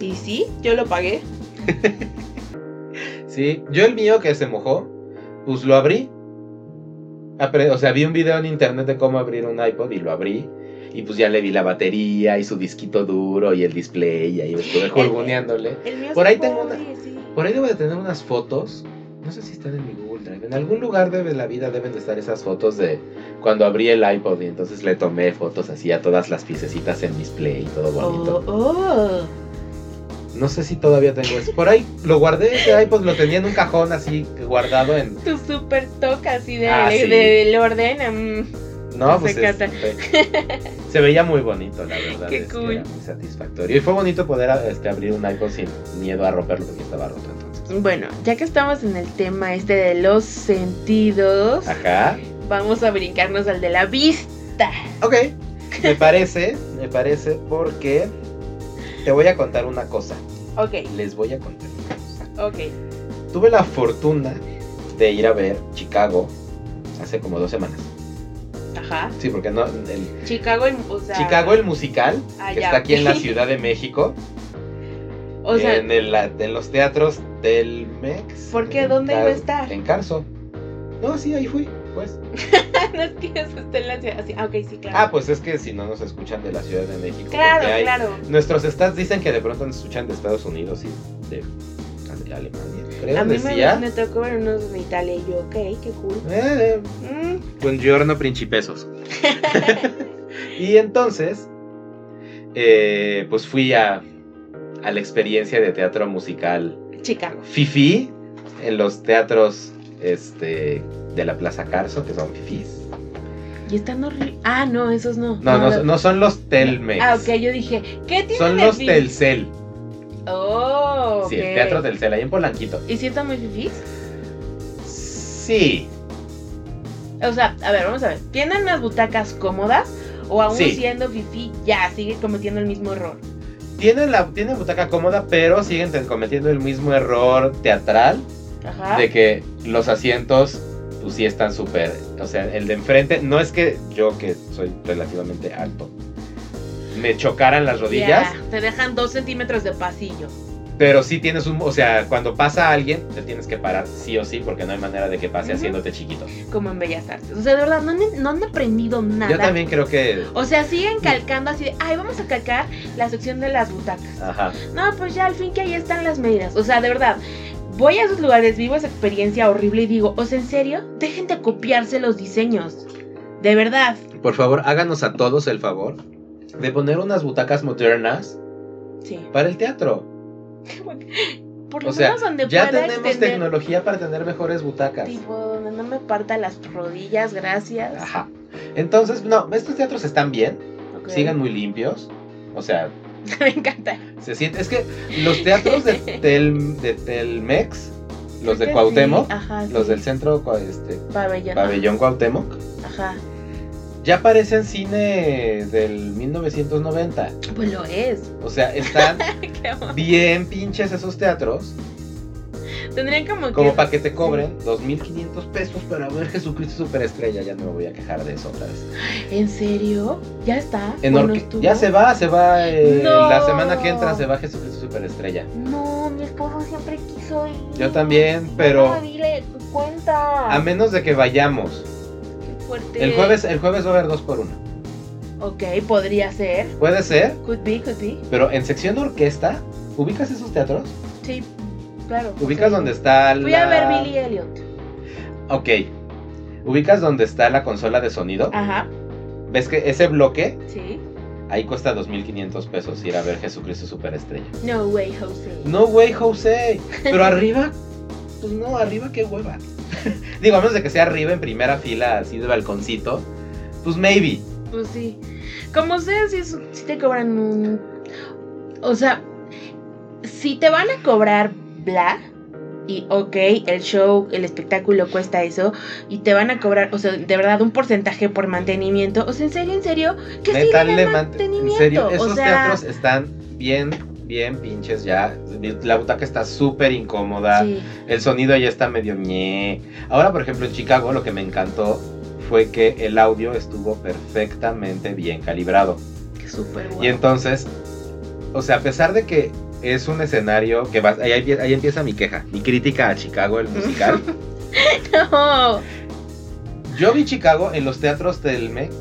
Y sí, yo lo pagué. sí. Yo el mío que se mojó, pues lo abrí. O sea, vi un video en internet de cómo abrir un iPod y lo abrí. Y pues ya le vi la batería y su disquito duro y el display y ahí estuve mío Por ahí tengo una-. Por ahí debo de tener unas fotos. No sé si están en mi Google Drive. En algún lugar de la vida deben de estar esas fotos de cuando abrí el iPod y entonces le tomé fotos así a todas las piececitas en display y todo bonito. Oh, oh. No sé si todavía tengo eso. Por ahí lo guardé, ese iPod lo tenía en un cajón así guardado en... Tu super toque así de, Ah, de, sí. del orden. mm. No, pues encanta. este, (laughs) se veía muy bonito, la verdad. Qué es que cool. Era muy satisfactorio. Y fue bonito poder este, abrir un iPod sin miedo a romperlo porque estaba roto entonces. Bueno, ya que estamos en el tema este de los sentidos, Ajá. vamos a brincarnos al de la vista. Ok, me parece, me parece porque te voy a contar una cosa. Ok, Les voy a contar una cosa. ok. Tuve la fortuna de ir a ver Chicago hace como dos semanas. Ajá. Sí, porque no. el- Chicago, el- o sea. Chicago, el musical, Ah, que está aquí en la. (laughs) Ciudad de México, O sea, en, el- en los teatros del MEX. ¿Por qué? ¿Dónde iba a estar? En Carso. No, sí, ahí fui, pues. (laughs) (laughs) no es que eso esté en la ciudad. Así, ah, ok, sí, claro. Ah, pues es que si no nos escuchan de la Ciudad de México. claro, hay- claro. Nuestros stats dicen que de pronto nos escuchan de Estados Unidos y de Ale- Alemania. Creo A mí me, decía. me tocó ver unos de Italia y yo, ok, qué cool. Eh, Mm, buongiorno, principesos. (laughs) y entonces, eh, pues fui a, a la experiencia de teatro musical Chicago. Fifi en los teatros este, de la Plaza Carso, que son Fifis. Y están horribles. Ah, no, esos no. No, no, lo- no son los Telmex. Ah, ok, yo dije, ¿qué tiene Son los Telcel. Oh, ok. Sí, el teatro Telcel, ahí en Polanquito. ¿Y si están muy fifís? Sí. O sea, a ver, vamos a ver. ¿Tienen unas butacas cómodas? ¿O aún Sí. siendo fifí ya sigue cometiendo el mismo error? Tienen, la, tienen butaca cómoda, pero siguen cometiendo el mismo error teatral Ajá. de que los asientos, pues sí están súper. O sea, el de enfrente, no es que yo, que soy relativamente alto, me chocaran las rodillas, Ya, te dejan dos centímetros de pasillo. pero sí tienes un. O sea, cuando pasa alguien, te tienes que parar sí o sí, porque no hay manera de que pase haciéndote chiquito. Como en Bellas Artes. O sea, de verdad, no han, no han aprendido nada. Yo también creo que. O sea, siguen calcando así de, ay, vamos a calcar la sección de las butacas. Ajá. No, pues ya al fin que ahí están las medidas. O sea, de verdad, voy a esos lugares, vivo esa experiencia horrible y digo, o sea, ¿en serio? Dejen de copiarse los diseños. De verdad. Por favor, háganos a todos el favor de poner unas butacas modernas Sí. para el teatro. (laughs) Por lo O sea, menos donde ya pueda tenemos extender, tecnología para tener mejores butacas. tipo, donde no me parta las rodillas, gracias. Ajá. Entonces, no, estos teatros están bien, Ok. siguen muy limpios. O sea, (laughs) me encanta. se siente. Es que los teatros de, (laughs) Tel, de Telmex, los de Cuauhtémoc, sí, Ajá, los del centro este, pabellón. pabellón Cuauhtémoc, Ajá. ya parecen cine del 1990. Pues lo es. O sea, están (laughs) bien pinches esos teatros. Tendrían como que. Como para que te cobren 2.500 pesos para ver Jesucristo Superestrella. Ya no me voy a quejar de eso otra vez. ¿En serio? ¿Ya está? En Bueno, ya se va, se va. eh, No. La semana que entra se va Jesucristo Superestrella. No, mi esposo siempre quiso ir. Yo también, pero No, dile, cuenta. a menos de que vayamos. Qué fuerte. El jueves, el jueves va a haber dos por uno. Ok, podría ser. Puede ser, Could be, could be. pero en sección de orquesta, ¿ubicas esos teatros? Sí, claro. ¿Ubicas ok. donde está la... Fui a ver Billy Elliot. Ok. ¿Ubicas donde está la consola de sonido? Ajá, ¿Ves que ese bloque, sí. ahí cuesta 2.500 pesos ir a ver Jesucristo Superestrella? No way, Jose. No way, José. Pero arriba, pues no, arriba qué hueva. (laughs) Digo, a menos de que sea arriba en primera fila, así de balconcito, pues maybe. Pues sí. Como sea, si, es- si te cobran un. O sea, si te van a cobrar bla. Y ok, el show, el espectáculo cuesta eso. Y te van a cobrar, o sea, de verdad, un porcentaje por mantenimiento. O sea, en serio, en serio, Métanle den man- mantenimiento. En serio, o esos sea, teatros están bien, bien pinches ya. La butaca está súper incómoda. sí. El sonido ya está medio ñe. Ahora, por ejemplo, en Chicago lo que me encantó fue que el audio estuvo perfectamente bien calibrado. que súper Y guay. entonces, o sea, a pesar de que es un escenario que va, ahí, empieza mi queja, mi crítica a Chicago, el musical. (laughs) No. Yo vi Chicago en los teatros Telmex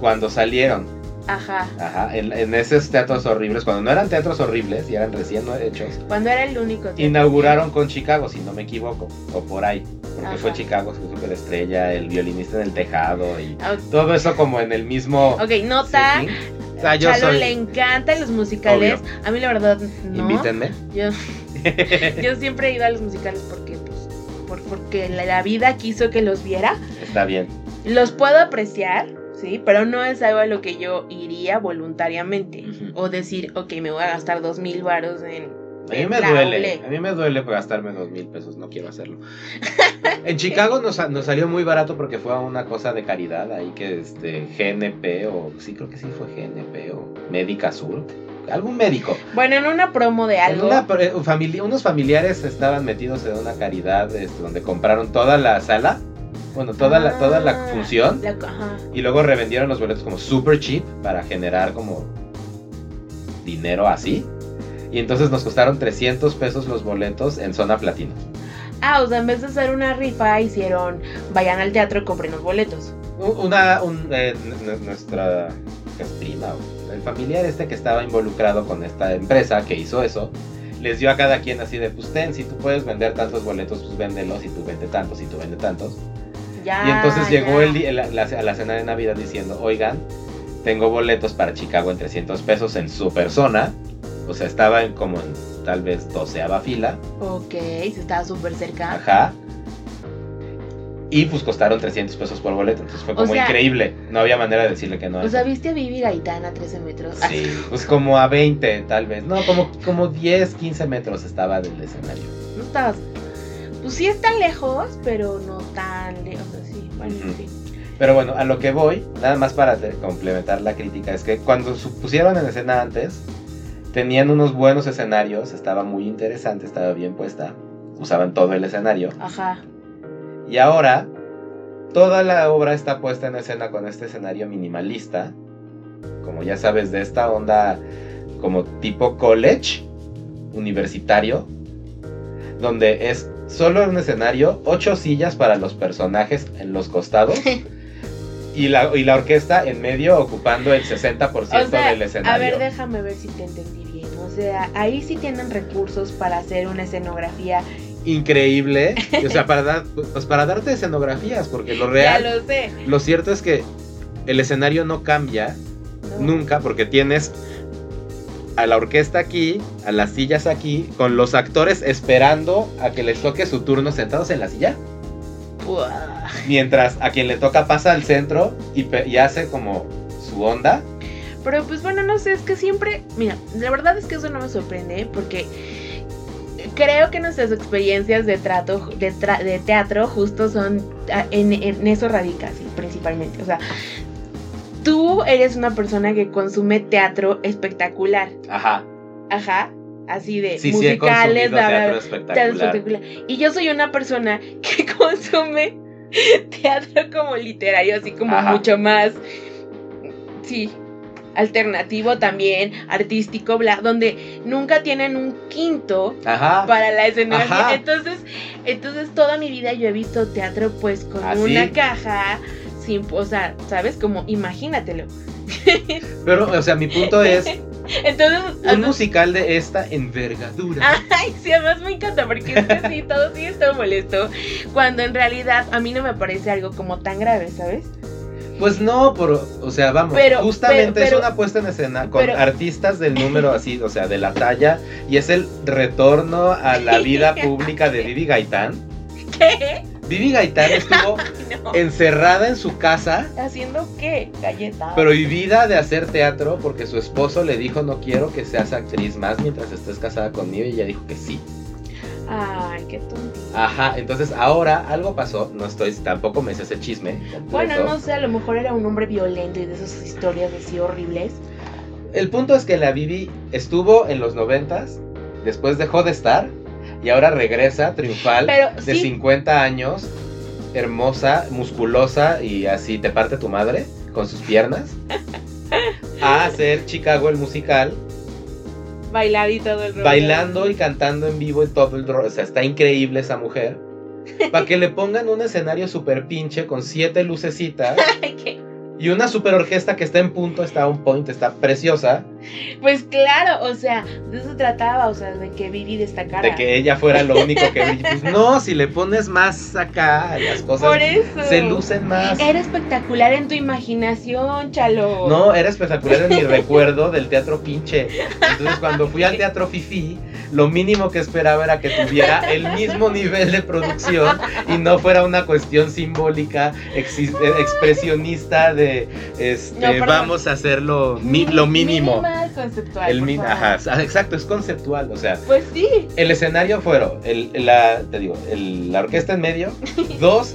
cuando salieron. Ajá. Ajá, en, en esos teatros horribles, cuando no eran teatros horribles y eran recién hechos, Cuando era el único. tiempo. inauguraron con Chicago, si no me equivoco, o por ahí, porque Ajá. fue Chicago, su superestrella, el violinista en el tejado y todo eso como en el mismo Ok, nota. setting. O sea, yo Chalo soy. le encantan los musicales. A mí la verdad no. Invítenme. Yo, (laughs) yo siempre he ido a los musicales porque pues por- porque la, la vida quiso que los viera. Está bien. Los puedo apreciar, sí, pero no es algo a lo que yo iría voluntariamente o decir, ok, me voy a gastar dos mil varos en A mí me duele, a mí me duele gastarme dos mil pesos, no quiero hacerlo. (laughs) En Chicago nos, nos salió muy barato porque fue una cosa de caridad ahí que este GNP o sí creo que sí fue GNP o Médica Sur, algún médico. Bueno, en una promo de En algo. una pre- famili- unos familiares estaban metidos en una caridad este, donde compraron toda la sala, bueno, toda la, toda la Ah, función la- ajá. y luego revendieron los boletos como super cheap para generar como dinero así. Y entonces nos costaron 300 pesos los boletos en zona platino. Ah, o sea, en vez de hacer una rifa, hicieron, vayan al teatro, compren los boletos. Una, un, eh, nuestra prima, el familiar este que estaba involucrado con esta empresa que hizo eso, les dio a cada quien así de, pues ten, si tú puedes vender tantos boletos, pues véndelos, y tú vende tantos, y tú vende tantos. Ya. y entonces llegó el, la- a la cena de Navidad diciendo, oigan, tengo boletos para Chicago en 300 pesos en su persona, o sea, estaba en como en tal vez doceava fila, Ok, se estaba súper cerca. Ajá. Y pues costaron 300 pesos por boleto. Entonces fue O como sea- increíble. No había manera de decirle que no. O sea. ¿viste a Vivi Gaitán a 13 metros? Sí, (laughs) pues como a 20 tal vez. No, como, como 10, 15 metros estaba del escenario. No estabas. Pues sí está lejos, pero no tan lejos. Sí, bueno, sí. Pero bueno, a lo que voy, nada más para complementar la crítica, es que cuando pusieron en escena antes, tenían unos buenos escenarios, estaba muy interesante, estaba bien puesta, usaban todo el escenario. Ajá. Y ahora, toda la obra está puesta en escena con este escenario minimalista. Como ya sabes, de esta onda como tipo college, universitario. Donde es solo un escenario, ocho sillas para los personajes en los costados. (laughs) y, la, y la orquesta en medio ocupando el 60% O sea, del escenario. a ver, déjame ver si te entendí. O sea, ahí sí tienen recursos para hacer una escenografía. Increíble. (laughs) O sea, para, dar, pues para darte escenografías, porque lo real... Ya lo sé. Lo cierto es que el escenario no cambia ¿no? nunca porque tienes a la orquesta aquí, a las sillas aquí, con los actores esperando a que les toque su turno sentados en la silla. Mientras a quien le toca pasa al centro y hace como su onda. Pero pues bueno, no sé, es que siempre, mira, la verdad es que eso no me sorprende porque creo que nuestras experiencias de trato de, tra- de teatro justo son ah, en, en eso radica, sí, principalmente. O sea, tú eres una persona que consume teatro espectacular, Ajá. ajá. así de Sí, musicales, consumido bla, bla, teatro espectacular. teatro espectacular. Y yo soy una persona que (laughs) consume teatro como literario, así como Ajá. mucho más, sí, alternativo también, artístico, bla, donde nunca tienen un quinto Ajá. para la escenografía. Entonces, entonces toda mi vida yo he visto teatro pues con ¿Ah, una caja sin, o sea, ¿sabes? Como imagínatelo. (laughs) Pero, o sea, mi punto es Entonces, un además- musical de esta envergadura. Ay, sí, además me encanta porque es que sí, todo sí está molesto. Cuando en realidad a mí no me parece algo como tan grave, ¿sabes? Pues no, por, o sea, vamos, Pero- justamente pero- pero- es una puesta en escena con artistas del número así, o sea, de la talla, y es el retorno a la vida pública de Vivi Gaitán. ¿Qué? Vivi Gaitán estuvo (laughs) No. encerrada en su casa, ¿Haciendo qué? Galleta. prohibida de hacer teatro porque su esposo le dijo no quiero que seas actriz más mientras estés casada conmigo y ella dijo que sí. Ay, qué tonto. Ajá, entonces ahora algo pasó, no estoy, tampoco me sé ese chisme. completo. Bueno, no sé, a lo mejor era un hombre violento y de esas historias así horribles. El punto es que la Vivi estuvo en los noventas, después dejó de estar y ahora regresa triunfal Pero de sí, 50 años, hermosa, musculosa y así te parte tu madre con sus piernas. A hacer Chicago el musical, bailar y todo el rollo. bailando y cantando en vivo y todo el ro- O sea, está increíble esa mujer. Para que le pongan un escenario super pinche con siete lucecitas (laughs) qué- y una super orquesta que está en punto, está on point, está preciosa. Pues claro, o sea, de eso trataba, o sea, de que Vivi destacara. de que ella fuera lo único que. Pues no, si le pones más acá, las cosas Por eso. se lucen más. Era espectacular en tu imaginación, chalo. No, era espectacular en mi recuerdo del teatro pinche. Entonces, cuando fui al teatro Fifi, lo mínimo que esperaba era que tuviera el mismo nivel de producción y no fuera una cuestión simbólica, expresionista de este, No, vamos a hacerlo mi- lo mínimo. Minimal conceptual. El ajá, ah, exacto, es conceptual, o sea, Pues sí. El escenario fueron, el, la, te digo, el- la orquesta en medio, (laughs) dos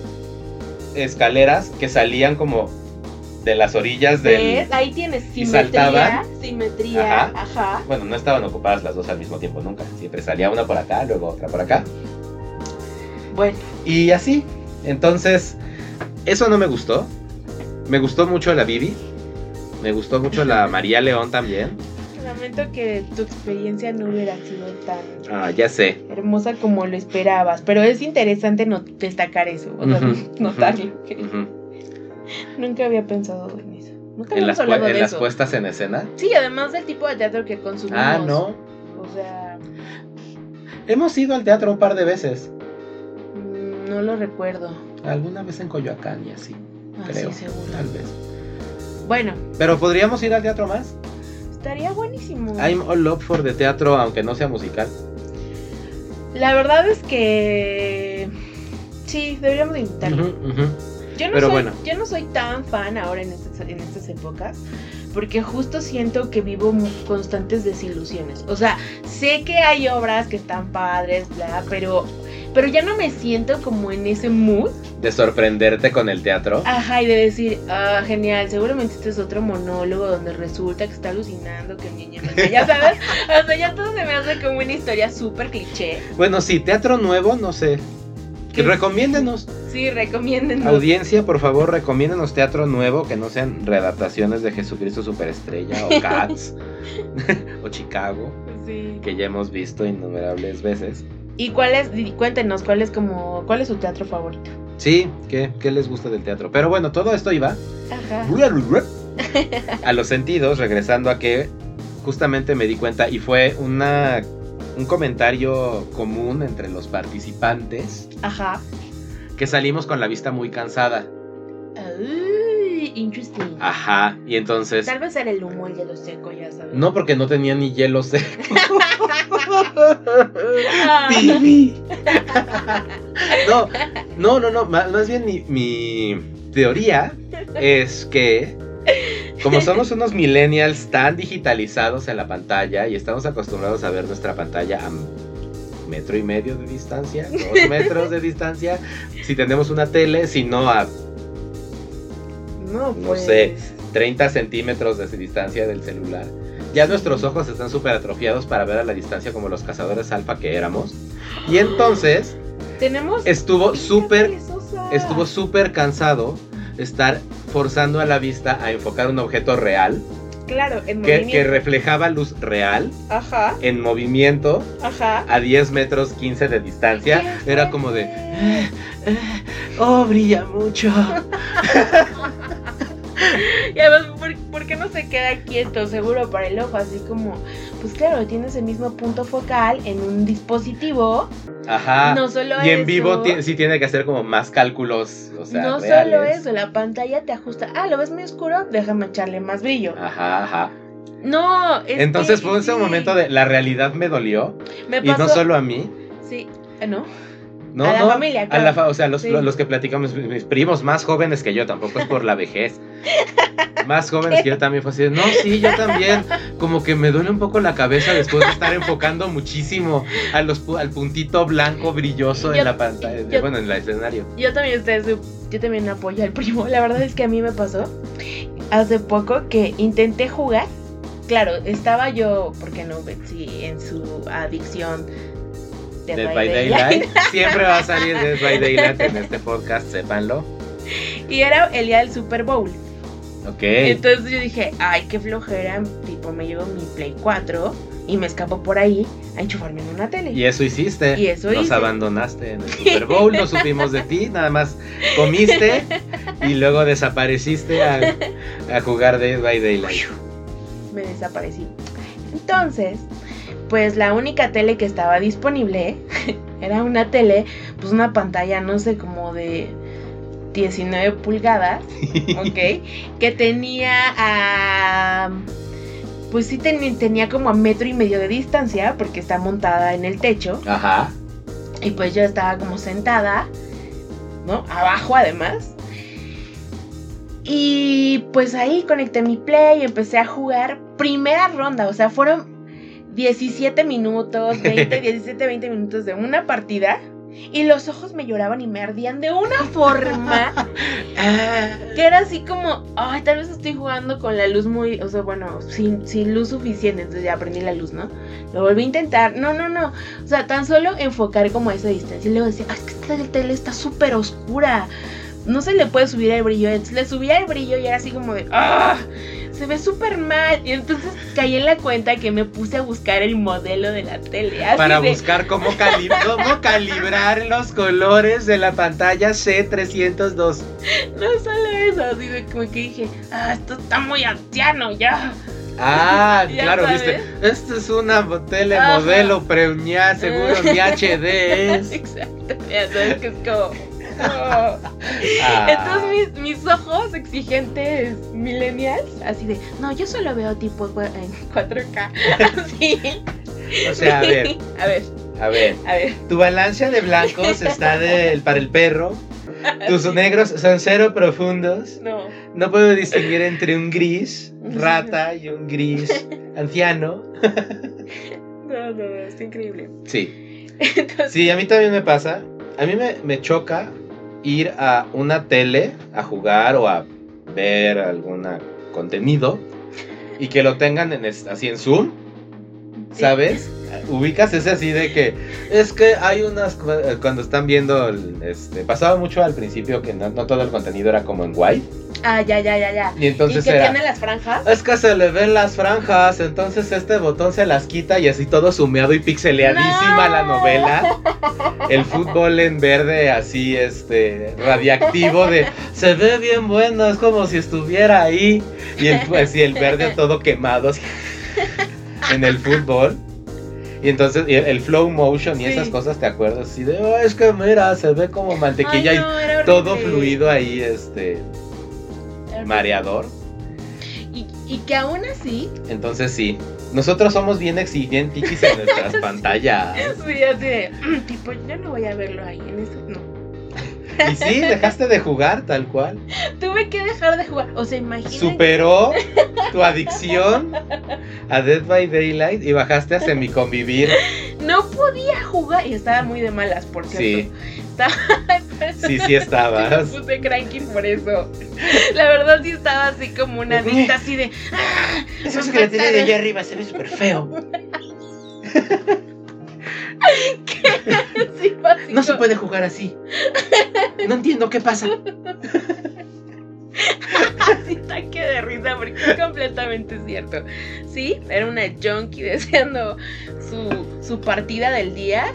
escaleras que salían como de las orillas del... ¿Ves? Ahí tienes y simetría. saltaban. Simetría. Ajá. Ajá. Bueno, no estaban ocupadas las dos al mismo tiempo nunca, siempre salía una por acá, luego otra por acá. Bueno, Y así, entonces, eso no me gustó. Me gustó mucho la Bibi, me gustó mucho la (laughs) María León también. lamento que tu experiencia no hubiera sido tan Ah, ya sé. hermosa como lo esperabas, pero es interesante no destacar eso, o sea, (laughs) notarlo. Nunca había pensado en eso. Nunca En las, pu- en de las puestas en escena. Sí, además del tipo de teatro que consumimos. Ah, no. O sea, Hemos ido al teatro un par de veces. mm, no lo recuerdo. Alguna vez en Coyoacán y así, Ah, creo. sí, seguro. Tal vez. Bueno, Pero podríamos ir al teatro más. estaría buenísimo. I'm all up for the teatro, aunque no sea musical. La verdad es que sí, deberíamos de intentarlo. Ujú. Yo no Pero soy, bueno. yo no soy tan fan ahora en estas, en estas épocas. Porque justo siento que vivo constantes desilusiones. O sea, sé que hay obras que están padres, bla, pero, pero ya no me siento como en ese mood. De sorprenderte con el teatro. Ajá, y de decir, ah, genial, seguramente este es otro monólogo donde resulta que está alucinando, que niña, ya sabes. (laughs) O sea, ya todo se me hace como una historia súper cliché. Bueno, sí, teatro nuevo, no sé. ¿Qué? Recomiéndenos. Sí, recomienden. Audiencia, por favor, recomiéndenos teatro nuevo que no sean readaptaciones de Jesucristo Superestrella o (laughs) Cats (laughs) o Chicago, Sí. que ya hemos visto innumerables veces. ¿Y cuál es, cuéntenos, cuál es como, cuál es su teatro favorito? Sí, ¿qué, qué les gusta del teatro? Pero bueno, todo esto iba Ajá. (laughs) a los sentidos, regresando a que justamente me di cuenta y fue una, un comentario común entre los participantes Ajá. que salimos con la vista muy cansada. Uy, interesting. Ajá, y entonces... Tal vez era el humo, el hielo seco, ya sabes. No, porque no tenía ni hielo seco. (laughs) No, no, no, no. ma- Más bien mi, mi teoría es que como somos unos millennials tan digitalizados en la pantalla y estamos acostumbrados a ver nuestra pantalla a metro y medio de distancia, dos (laughs) metros de distancia, si tenemos una tele, si no a No, No pues. sé. 30 centímetros de distancia del celular. Ya nuestros ojos están súper atrofiados para ver a la distancia como los cazadores alfa que éramos. Y entonces (gasps) Tenemos. estuvo súper estuvo súper cansado estar forzando a la vista a enfocar un objeto real Claro, en que, que reflejaba luz real Ajá, en movimiento ajá. a 10 metros 15 de distancia. Era como de. "Eh, eh, oh, brilla mucho. (laughs) Y además, ¿por, por qué no se queda quieto? Seguro para el ojo, así como, pues claro, tienes el mismo punto focal en un dispositivo. Ajá. No solo y en eso, vivo sí tiene que hacer como más cálculos, o sea, no reales. solo eso, la pantalla te ajusta. Ah, ¿lo ves muy oscuro? Déjame echarle más brillo. Ajá, ajá. No, es Entonces que fue ese sí. momento de la realidad me dolió. Me Y no pasó- solo a mí. Sí, ah, ¿no? No, A la no, familia, a claro. la fa- o sea, los, Sí. los que platicamos, mis, mis primos más jóvenes que yo, tampoco es por la vejez. (laughs) Más jóvenes que yo también fue así, no, sí, yo también, como que me duele un poco la cabeza después de estar enfocando muchísimo a los, al puntito blanco brilloso Yo- en la pantalla, yo- bueno, en el escenario. Yo también estoy su- yo también apoyo al primo. La verdad es que a mí me pasó hace poco que intenté jugar. Claro, estaba yo, porque no, Betsy, en su adicción de Dead by Daylight. Siempre va a salir (laughs) Dead by Daylight en este podcast, sépanlo. Y era el día del Super Bowl. Ok. Entonces yo dije, ay, qué flojera. Tipo, me llevo mi Play 4 y me escapo por ahí a enchufarme en una tele. Y eso hiciste. Y eso Nos hice. abandonaste en el Super Bowl, no supimos de ti, nada más comiste y luego desapareciste a, a jugar Dead by Daylight. me desaparecí. Entonces, pues la única tele que estaba disponible (laughs) era una tele, pues una pantalla, no sé, como de 19 pulgadas, (laughs) ¿ok? que tenía a... Pues sí ten- tenía como a metro y medio de distancia porque está montada en el techo Ajá. y pues yo estaba como sentada, ¿no? Abajo además. Y pues ahí conecté mi play y empecé a jugar primera ronda, o sea, fueron 17 minutos, 20, 17, 20 minutos de una partida. Y los ojos me lloraban y me ardían de una forma (laughs) que era así como, ay, tal vez estoy jugando con la luz muy, o sea, bueno, sin, sin luz suficiente, entonces ya aprendí la luz, ¿no? Lo volví a intentar, no, no, no, o sea, tan solo enfocar como a esa distancia y luego decía, "Ay, es que esta tele está súper oscura, no se le puede subir el brillo, entonces le subía el brillo y era así como de, ah, se ve súper mal, y entonces caí en la cuenta que me puse a buscar el modelo de la tele, así Para de, buscar cómo, cali- (laughs) cómo calibrar los colores de la pantalla C302. no solo eso, así de como que dije, ah, esto está muy anciano ya. Ah, (laughs) claro, sabes. viste. Esta es una tele Ajá. modelo preñada, seguro mi HD es. (laughs) Exacto, ya sabes que es como. Ah. (laughs) Entonces mis, mis ojos exigentes millennials, así de, no, yo solo veo tipo en 4K. (laughs) Así. O sea, a ver, A ver, a ver. a ver. Tu balanza de blancos está del para el perro. Tus negros son cero profundos. No. No puedo distinguir entre un gris (laughs) rata y un gris anciano. No, no, no, está increíble. Sí, Entonces, sí, a mí también me pasa. A mí me, me choca ir a una tele a jugar o a ver algún contenido y que lo tengan en así en Zoom, ¿sabes? Ubicas ese así de que es que hay unas eh, cuando están viendo el- este pasaba mucho al principio que no, no todo el contenido era como en white Ah, ya, ya, ya, ya. y entonces ¿Y que era tiene las franjas? es que se le ven las franjas, entonces este botón se las quita y así todo sumeado y pixeleadísima No. la novela. (laughs) El fútbol en verde así, este, radiactivo de, se ve bien bueno, es como si estuviera ahí. Y el, pues, y el verde todo quemado así, (laughs) en el fútbol. Y entonces y el, flow motion y Sí. esas cosas, ¿te acuerdas? Así de, "Oh, es que mira, se ve como mantequilla Ay, no, era y todo fluido ahí, este, mareador. Y, y que aún así, Entonces sí, nosotros somos bien exigentes en nuestras (laughs) pantallas. sí, así de, "Mm, tipo, yo no voy a verlo ahí, en ese, no. Y sí, (laughs) dejaste de jugar tal cual. Tuve que dejar de jugar, o sea, imagínate. Superó tu adicción a Dead by Daylight y bajaste a semiconvivir. No podía jugar y estaba muy de malas, por cierto. Sí. Estaba, Sí, sí estabas. Me puse cranky por eso. La verdad sí estaba así como una vista así de... ¡ah! Esa secretaria de allá arriba se ve súper feo. (laughs) Así No se puede jugar así. No entiendo qué pasa. así taque de risa porque es completamente cierto. Sí, era una junkie deseando su, su partida del día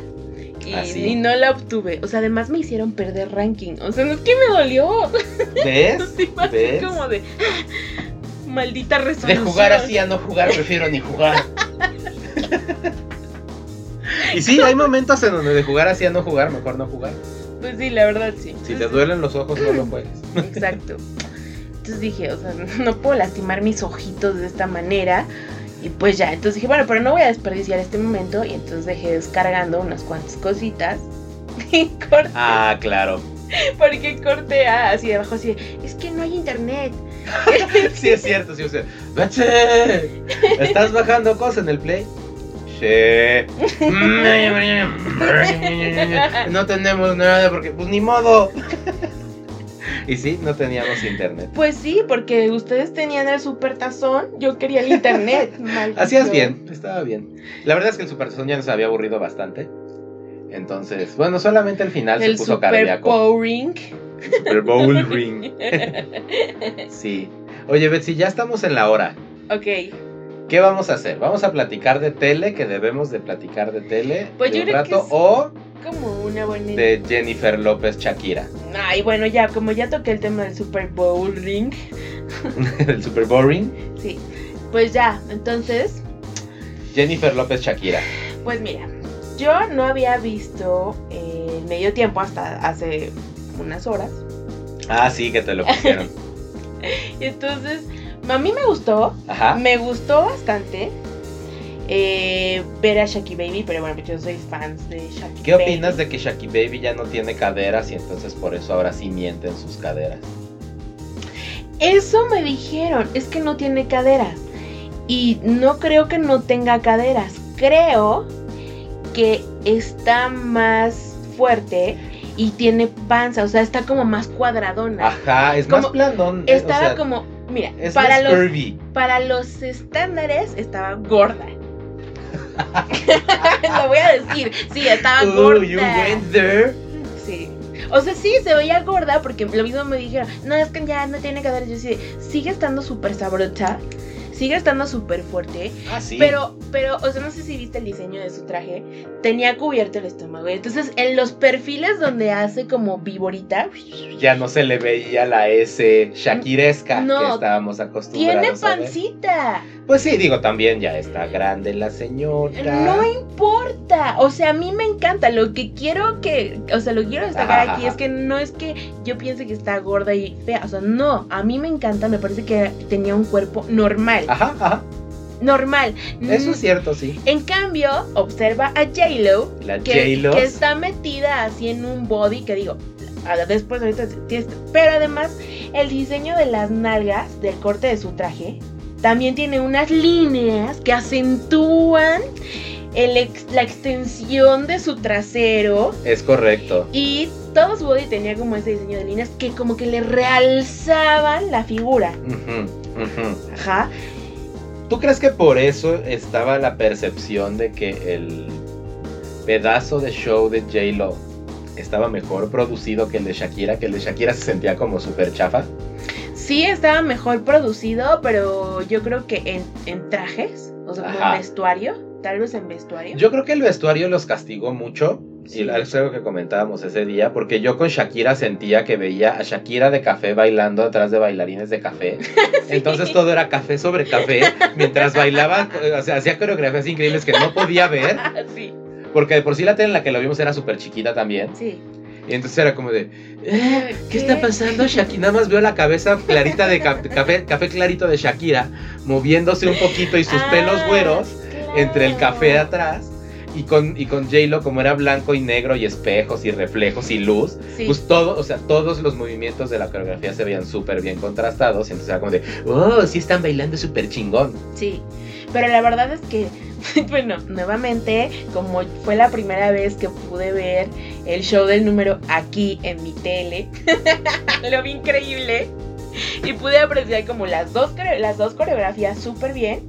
y, ¿Ah, sí? y no la obtuve. O sea, además me hicieron perder ranking. O sea, no es que me dolió. ¿Ves? (laughs) Sí, ¿Ves? como de "Ah, maldita De resolución. jugar así a no jugar, prefiero ni jugar. (laughs) Y sí, hay momentos en donde de jugar así a no jugar, mejor no jugar. Pues sí, la verdad sí. Si te duelen los ojos, no lo juegues. Exacto. Entonces dije, o sea, no puedo lastimar mis ojitos de esta manera. Y pues ya, entonces dije, bueno, pero no voy a desperdiciar este momento. Y entonces dejé descargando unas cuantas cositas. (laughs) Y corté, Ah, claro. porque corté a- así debajo, así, de, es que no hay internet. (laughs) Sí, es cierto, sí, o sea. ¡Bache! (laughs) ¿Estás bajando cosas en el play? Sí. (laughs) No tenemos nada porque, pues ni modo. Y sí, no teníamos internet. Pues sí, porque ustedes tenían el super tazón, yo quería el internet. (laughs) Hacías bien, estaba bien. La verdad es que el Super Tazón ya nos había aburrido bastante. Entonces, bueno, solamente al final El se puso super cardíaco. powering. Super Bowl Ring. (laughs) Sí. Oye, Betsy, ya estamos en la hora. ok. ¿Qué vamos a hacer? ¿Vamos a platicar de tele? Que debemos de platicar de tele Pues de yo un creo que rato es- o Como una buena de Jennifer López Shakira. Ay, bueno, ya, como ya toqué el tema del Super Bowl ring, (laughs) El Super Boring. sí, pues ya, entonces, Jennifer López Shakira. pues mira, yo no había visto el medio tiempo hasta hace unas horas, Ah, sí, que te lo pusieron. (laughs) y entonces, a mí me gustó, Ajá. me gustó bastante eh, ver a Shaki Baby, pero bueno, yo soy fan de Shaki ¿Qué opinas de que Shaki Baby ya no tiene caderas y entonces por eso ahora sí mienten sus caderas? Eso me dijeron, es que no tiene caderas. Y no creo que no tenga caderas. Creo que está más fuerte y tiene panza, o sea, está como más cuadradona. Ajá, es más Como- planón. eh, estaba o sea, como, mira, Es para los, curvy. para los estándares estaba gorda. (laughs) Lo voy a decir, sí, estaba Ooh, gorda. you went there. Sí. O sea, sí, se veía gorda porque lo mismo me dijeron, no, es que ya no tiene caderas. Yo sí, sigue estando súper sabrosa, sigue estando súper fuerte, Ah, sí. pero, pero, o sea, no sé si viste el diseño de su traje, tenía cubierto el estómago. Entonces, en los perfiles donde hace como viborita, ya no se le veía la S shakiresca No, que estábamos acostumbrados tiene a ver. Pues sí, digo, también ya está grande la señora. No importa, o sea, a mí me encanta. Lo que quiero que, o sea, lo que quiero destacar aquí es que no es que yo piense que está gorda y fea, o sea, no, a mí me encanta, me parece que tenía un cuerpo normal, Ajá, ajá. normal. Eso Mm, es cierto, sí. En cambio, observa a J-Lo, La que, J-Lo. que está metida así en un body que digo, después ahorita pero además el diseño de las nalgas del corte de su traje también tiene unas líneas que acentúan el ex- la extensión de su trasero Es correcto. y todo su body tenía como ese diseño de líneas que como que le realzaban la figura. Ujú, ujú. Ajá. ¿Tú crees que por eso estaba la percepción de que el pedazo de show de J-Lo estaba mejor producido que el de Shakira? Que el de Shakira se sentía como súper chafa. Sí estaba mejor producido, pero yo creo que en, en trajes, o sea, Ajá. en vestuario, tal vez en vestuario. Yo creo que el vestuario los castigó mucho. Sí. Y es algo que comentábamos ese día, porque yo con Shakira sentía que veía a Shakira de café bailando atrás de bailarines de café. (laughs) Entonces todo era café sobre café, mientras bailaba, o sea, hacía coreografías increíbles que no podía ver, (laughs) sí, porque de por sí la tele en la que lo vimos era súper chiquita también. sí. Y entonces era como de, "Eh, ¿qué está pasando? Shakira, nada más veo la cabeza clarita de ca- café, café clarito de Shakira, moviéndose un poquito y sus Ah, pelos güeros entre el café de atrás. Y con, y con J-Lo, como era blanco y negro y espejos y reflejos y luz, Sí. pues todo, o sea, todos los movimientos de la coreografía se veían súper bien contrastados. Y entonces era como de, oh, sí están bailando súper chingón. Sí, pero la verdad es que, (laughs) bueno, nuevamente, como fue la primera vez que pude ver el show del número aquí en mi tele. (laughs) Lo vi increíble. Y pude apreciar como las dos, las dos coreografías súper bien.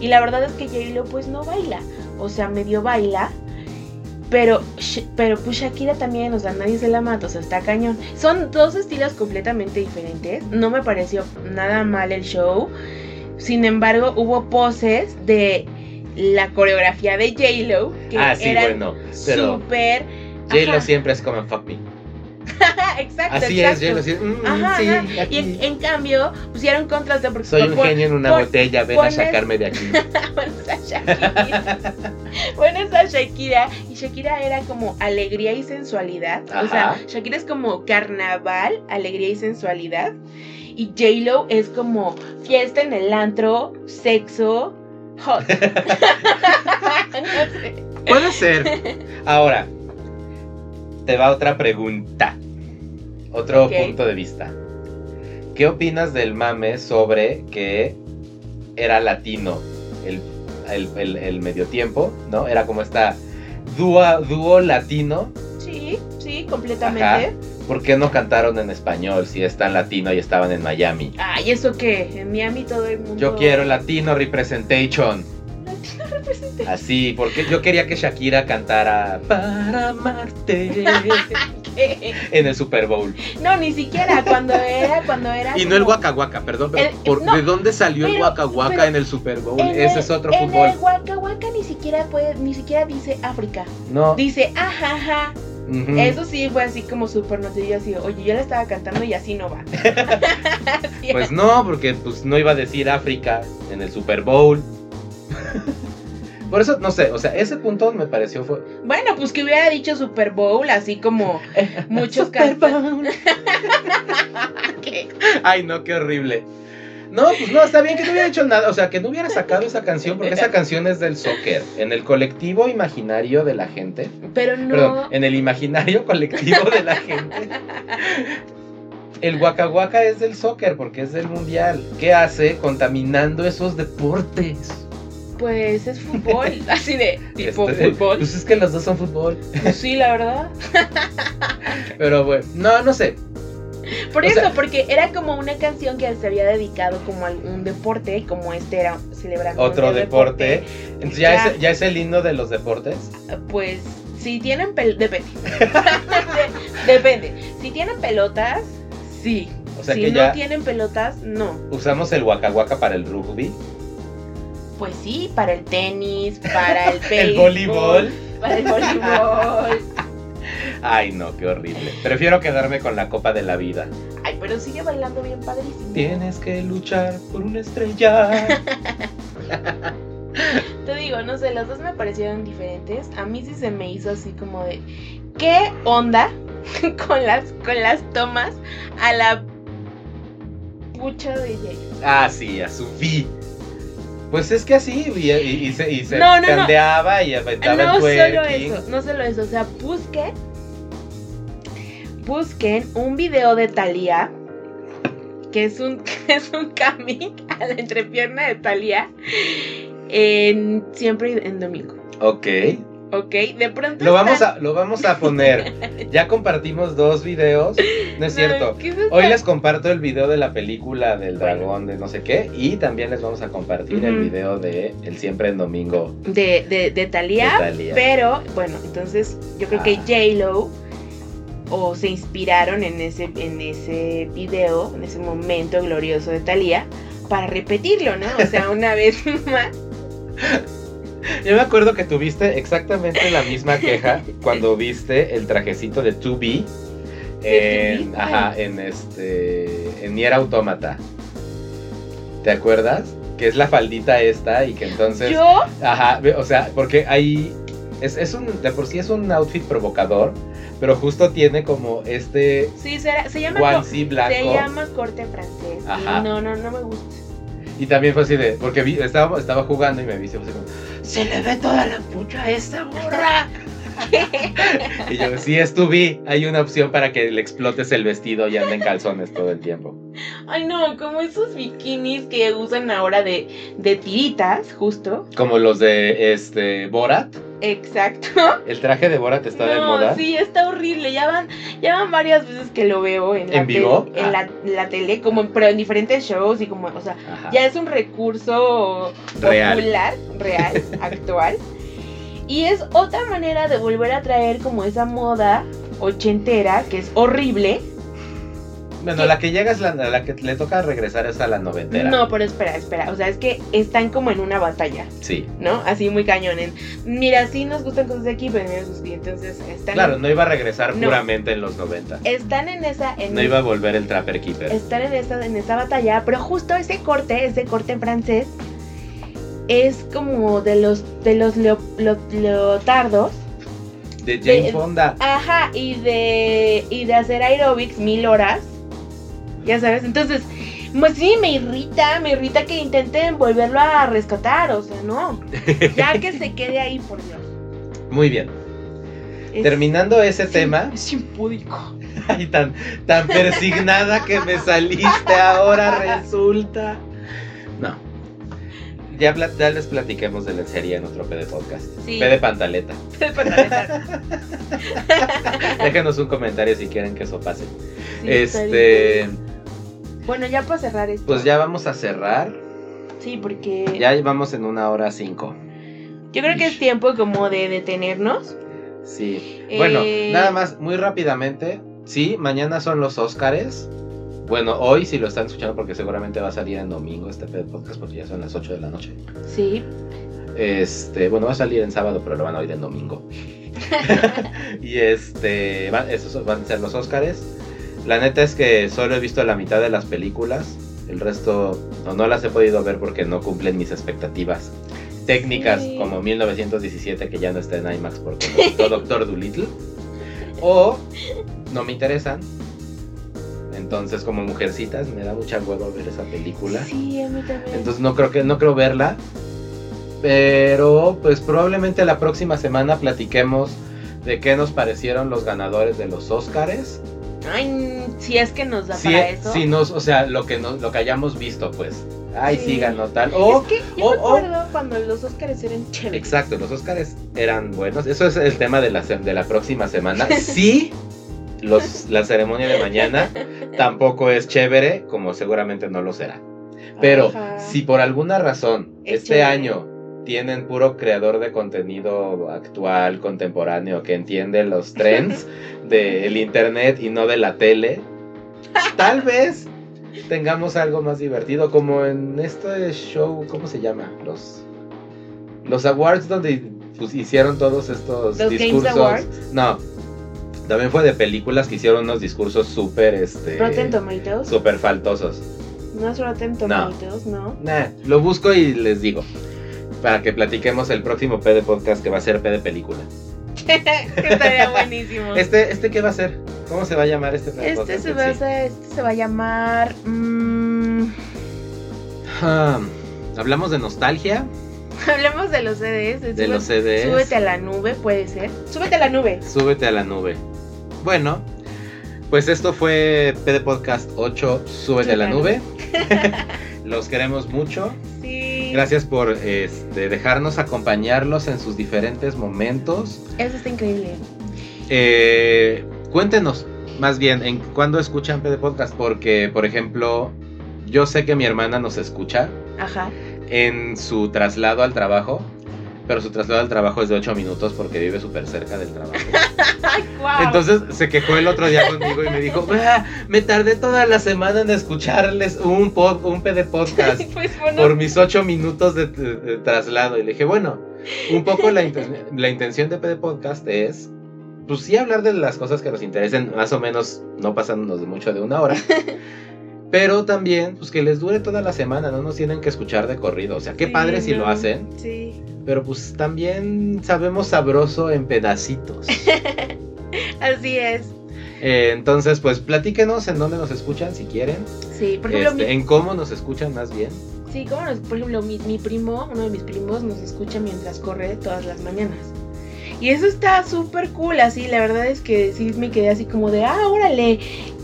Y la verdad es que J-Lo pues no baila. O sea, medio baila. Pero, pero pues Shakira también, o sea, nadie se la mata, o sea, está cañón. Son dos estilos completamente diferentes. No me pareció nada mal el show. Sin embargo, hubo poses de la coreografía de J-Lo que Ah, sí, eran bueno. Pero súper. J-Lo Ajá. siempre es como fuck me. (laughs) exacto, Así exacto. es, J-Lo. sí, mm, Ajá, sí, ajá. Y aquí. en, en cambio, pusieron contraste porque Soy un genio en una botella, ven a sacarme de aquí. (laughs) pones a Shakira. pones a Shakira y Shakira era como alegría y sensualidad. O sea, Ajá. Shakira es como carnaval, alegría y sensualidad. Y J-Lo es como fiesta en el antro, sexo, hot. No (laughs) sé. Puede ser. Ahora, te va otra pregunta. Otro punto de vista. ¿Qué opinas del mame sobre que era latino el, el, el- el medio tiempo? ¿No? Era como esta dúo, dúo latino. Sí, sí, completamente. Ajá. ¿Por qué no cantaron en español si es tan latino y estaban en Miami? Ay, ¿eso qué? En Miami todo el mundo. Yo quiero latino representation. Latino representa- Así, porque yo quería que Shakira cantara Para amarte ¿Qué? (laughs) en el Super Bowl. No, ni siquiera cuando era, cuando era. Y no el Waka Waka, perdón, pero El- ¿por- no, ¿de dónde salió el pero- Waka Waka pero en el Super Bowl? Ese el- es otro en fútbol. el Waka Waka ni siquiera puede, ni siquiera dice África. No. Dice ajaja. Eso sí fue así como súper noticia así, oye, yo la estaba cantando y así no va. (laughs) Pues no, porque pues no iba a decir África en el Super Bowl. Por eso, no sé, o sea, ese punto me pareció fue... Bueno, pues que hubiera dicho Super Bowl, así como (laughs) muchos Super cantantes. (laughs) Ay, no, qué horrible. No, pues no, está bien que no hubiera hecho nada, o sea, que no hubiera sacado esa canción, porque esa canción es del soccer, en el colectivo imaginario de la gente. Pero no. Perdón, en el imaginario colectivo de la gente. El Waka Waka es del soccer porque es del mundial. ¿Qué hace contaminando esos deportes? Pues es fútbol, (laughs) así de tipo Este, fútbol. Pues es que los dos son fútbol. Pues sí, la verdad. Pero bueno, no, no sé. (laughs) Por O eso, sea- porque era como una canción que se había dedicado como a un deporte, y como este era celebrando Otro día de deporte. Entonces ya Ya. es, ya es el himno de los deportes. Pues si tienen pel depende. (laughs) depende. Si tienen pelotas, sí. O sea si que no ya tienen pelotas, no. usamos el Waka para el rugby, Pues sí, para el tenis, para (laughs) el el béisbol, voleibol. para el voleibol. Ay, no, qué horrible. Prefiero quedarme con la copa de la vida. Ay, pero sigue bailando bien padrísimo. Tienes que luchar por una estrella. (laughs) Te digo, no sé, las dos me parecieron diferentes. A mí sí se me hizo así como de ¿qué onda (laughs) con las con las tomas a la pucha de Jay? Ah, sí, a su fi. Pues es que así, y, y- y se, y se No, no, no. candeaba y aventaba No el solo eso, no solo eso, o sea, busquen busquen un video de Thalía que es un (laughs) que es un cami (laughs) a la entrepierna de Thalía en siempre en domingo. Ok. ¿Ok? De pronto Lo vamos, a, lo vamos a poner. (laughs) Ya compartimos dos videos. No es cierto. Hoy les comparto el video de la película del dragón de no sé qué. Y también les vamos a compartir el video de El Siempre en Domingo de, de, de Thalía, de Thalía. pero bueno, entonces yo creo que Ah. J-Lo o se inspiraron en ese, en ese video, en ese momento glorioso de Thalía, para repetirlo, ¿no? O sea, (laughs) una vez más. (laughs) Yo me acuerdo que tuviste exactamente la misma queja cuando viste el trajecito de 2B ¿De en, 2B? ajá, en este en Nier Automata. ¿Te acuerdas? Que es la faldita esta y que entonces Yo, Ajá, o sea, porque ahí es, es un de por sí es un outfit provocador, pero justo tiene como este sí, será- se llama, se llama corte francés. Ajá. no, no, no me gusta. Y también fue así de, porque vi, estaba, estaba jugando y me viste se le ve toda la pucha a esta morra. (laughs) y yo, sí, es tu vi, hay una opción para que le explotes el vestido y ande en calzones todo el tiempo. Ay, no, como esos bikinis que usan ahora de, de tiritas, justo. Como los de este Borat. Exacto. ¿El traje de Borat está de no, moda? sí, está horrible. Ya van, ya van varias veces que lo veo en, la ¿En vivo? tele, en la, la tele, como pero en diferentes shows y como, o sea, Ajá. ya es un recurso Real. popular, real, (laughs) actual. Y es otra manera de volver a traer como esa moda ochentera, que es horrible. Bueno, la que llega es la, la que le toca regresar es a la noventera. No, pero espera, espera. O sea, es que están como en una batalla, Sí. ¿no? Así muy cañón. en, Mira, sí nos gustan cosas de aquí, pero mira sus Entonces están, Claro, no iba a regresar No. puramente en los 90. están en esa. En No iba a volver el Trapper Keeper. Están en esa, en esa batalla, pero justo ese corte, ese corte en francés, es como de los de los leo- lo- leotardos. De Jane de- Fonda. Ajá, y de y de hacer aerobics mil horas. Ya sabes, entonces, pues sí, me irrita, me irrita que intenten volverlo a rescatar, o sea, no. (laughs) Ya que se quede ahí, por Dios. Muy bien. Es- Terminando ese es- tema, Es impúdico. (laughs) ay, tan, tan persignada que me saliste ahora, resulta. Ya, les platiquemos de lencería en otro P de podcast. Sí. P de pantaleta. (laughs) El pantaleta. (laughs) Déjenos un comentario si quieren que eso pase. Sí, este. Bueno, ya para cerrar esto. pues ya vamos a cerrar. Sí, porque Ya vamos en una hora cinco. yo creo que es tiempo como de detenernos. Sí. Eh, Bueno, nada más, muy rápidamente. Sí, mañana son los Óscares. Bueno, hoy si lo están escuchando porque seguramente va a salir en domingo este podcast porque ya son las 8 de la noche. Sí. Este, bueno, va a salir en sábado, pero lo van a oír en domingo. (laughs) y este, va- esos van a ser los Óscares. La neta es que solo he visto la mitad de las películas. El resto no, no las he podido ver porque no cumplen mis expectativas técnicas Sí. como 1917 que ya no está en IMAX porque (laughs) Doctor Dolittle. O no me interesan. Entonces como mujercitas me da mucha hueva ver esa película. Sí, a mí también. Entonces no creo que no creo verla. Pero pues probablemente la próxima semana platiquemos de qué nos parecieron los ganadores de los Óscares. Ay, si es que nos da Si, para eso. si nos, o sea, lo que nos, lo que hayamos visto, pues. Ay, sí, Sí. ganó tal. O es que yo o- me o- acuerdo cuando los Oscars eran chéveres. Exacto, los Óscares eran buenos. Eso es el tema de la, de la próxima semana. (laughs) Sí, los, la ceremonia de mañana tampoco es chévere, como seguramente no lo será. Pero Ajá. si por alguna razón Es este chévere. año tienen puro creador de contenido actual, contemporáneo, que entiende los (laughs) trends del internet y no de la tele, tal (laughs) vez tengamos algo más divertido, como en este show, ¿cómo se llama? Los, los awards donde pues, hicieron todos estos Los Games discursos. Awards. No, también fue de películas que hicieron unos discursos súper, este, Rotten Tomatoes. súper faltosos. No es Rotten Tomatoes, no. Nah, lo busco y les digo. Para que platiquemos el próximo P de podcast que va a ser P de película. (laughs) Estaría (laughs) buenísimo. Este, este qué va a ser? ¿Cómo se va a llamar este P de Este podcast? se, va a sí? hacer- este se va a llamar. mm, Ah, Hablamos de nostalgia, (laughs) hablemos de los CDs. de los CDs. Súbete a la nube, puede ser. Súbete a la nube. Súbete a la nube. Bueno, pues esto fue P de Podcast 8, Súbete a la nube. Los queremos mucho. Sí. Gracias por este, dejarnos acompañarlos en sus diferentes momentos. Eso está increíble. Eh, cuéntenos, más bien, en cuándo escuchan PD Podcast, porque, por ejemplo, yo sé que mi hermana nos escucha Ajá. en su traslado al trabajo, pero su traslado al trabajo es de 8 minutos porque vive súper cerca del trabajo. (laughs) Entonces se quejó el otro día conmigo y me dijo, "Ah, me tardé toda la semana en escucharles un, pod- un PD Podcast. (laughs) pues bueno. por mis ocho minutos de, de- de traslado. Y le dije, bueno, un poco la, inten- la intención de PD Podcast es, pues sí, hablar de las cosas que nos interesen, más o menos no pasándonos de mucho de una hora. (laughs) Pero también, pues que les dure toda la semana, no nos tienen que escuchar de corrido. O sea, qué Sí, padre si lo hacen, Sí. Pero pues también sabemos sabroso en pedacitos. (laughs) Así es. Eh, entonces, pues platíquenos en dónde nos escuchan si quieren, Sí, por ejemplo, este, mi- en cómo nos escuchan más bien. sí, como nos- por ejemplo, mi, mi primo, uno de mis primos, nos escucha mientras corre todas las mañanas. Y eso está súper cool, así, la verdad es que sí me quedé así como de, ah, órale,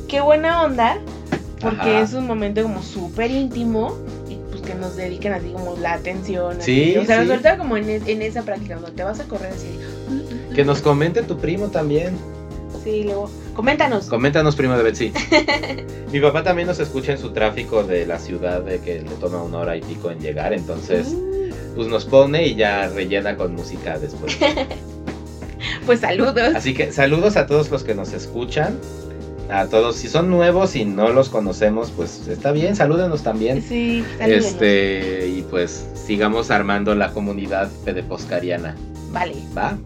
qué buena onda, porque Ajá. es un momento como súper íntimo que nos dediquen así como la atención. Sí, así. O sea, sí. sobre todo como en, es- en esa práctica, cuando te vas a correr así. Que nos comente tu primo también. Sí, luego. Coméntanos. Coméntanos, primo de Betsy. (laughs) Mi papá también nos escucha en su tráfico de la ciudad, de que le toma una hora y pico en llegar, entonces Mm, pues nos pone y ya rellena con música después. (laughs) Pues saludos. Así que saludos a todos los que nos escuchan. A todos, si son nuevos y no los conocemos, pues está bien, salúdenos también. Sí, salúdenos. Este, y pues sigamos armando la comunidad pedeposcariana. Vale. ¿Va?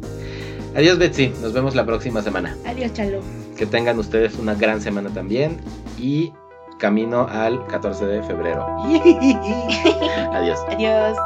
Adiós, Betsy. Nos vemos la próxima semana. Adiós, Chalo. Que tengan ustedes una gran semana también. Y camino al 14 de febrero. (laughs) Adiós. Adiós.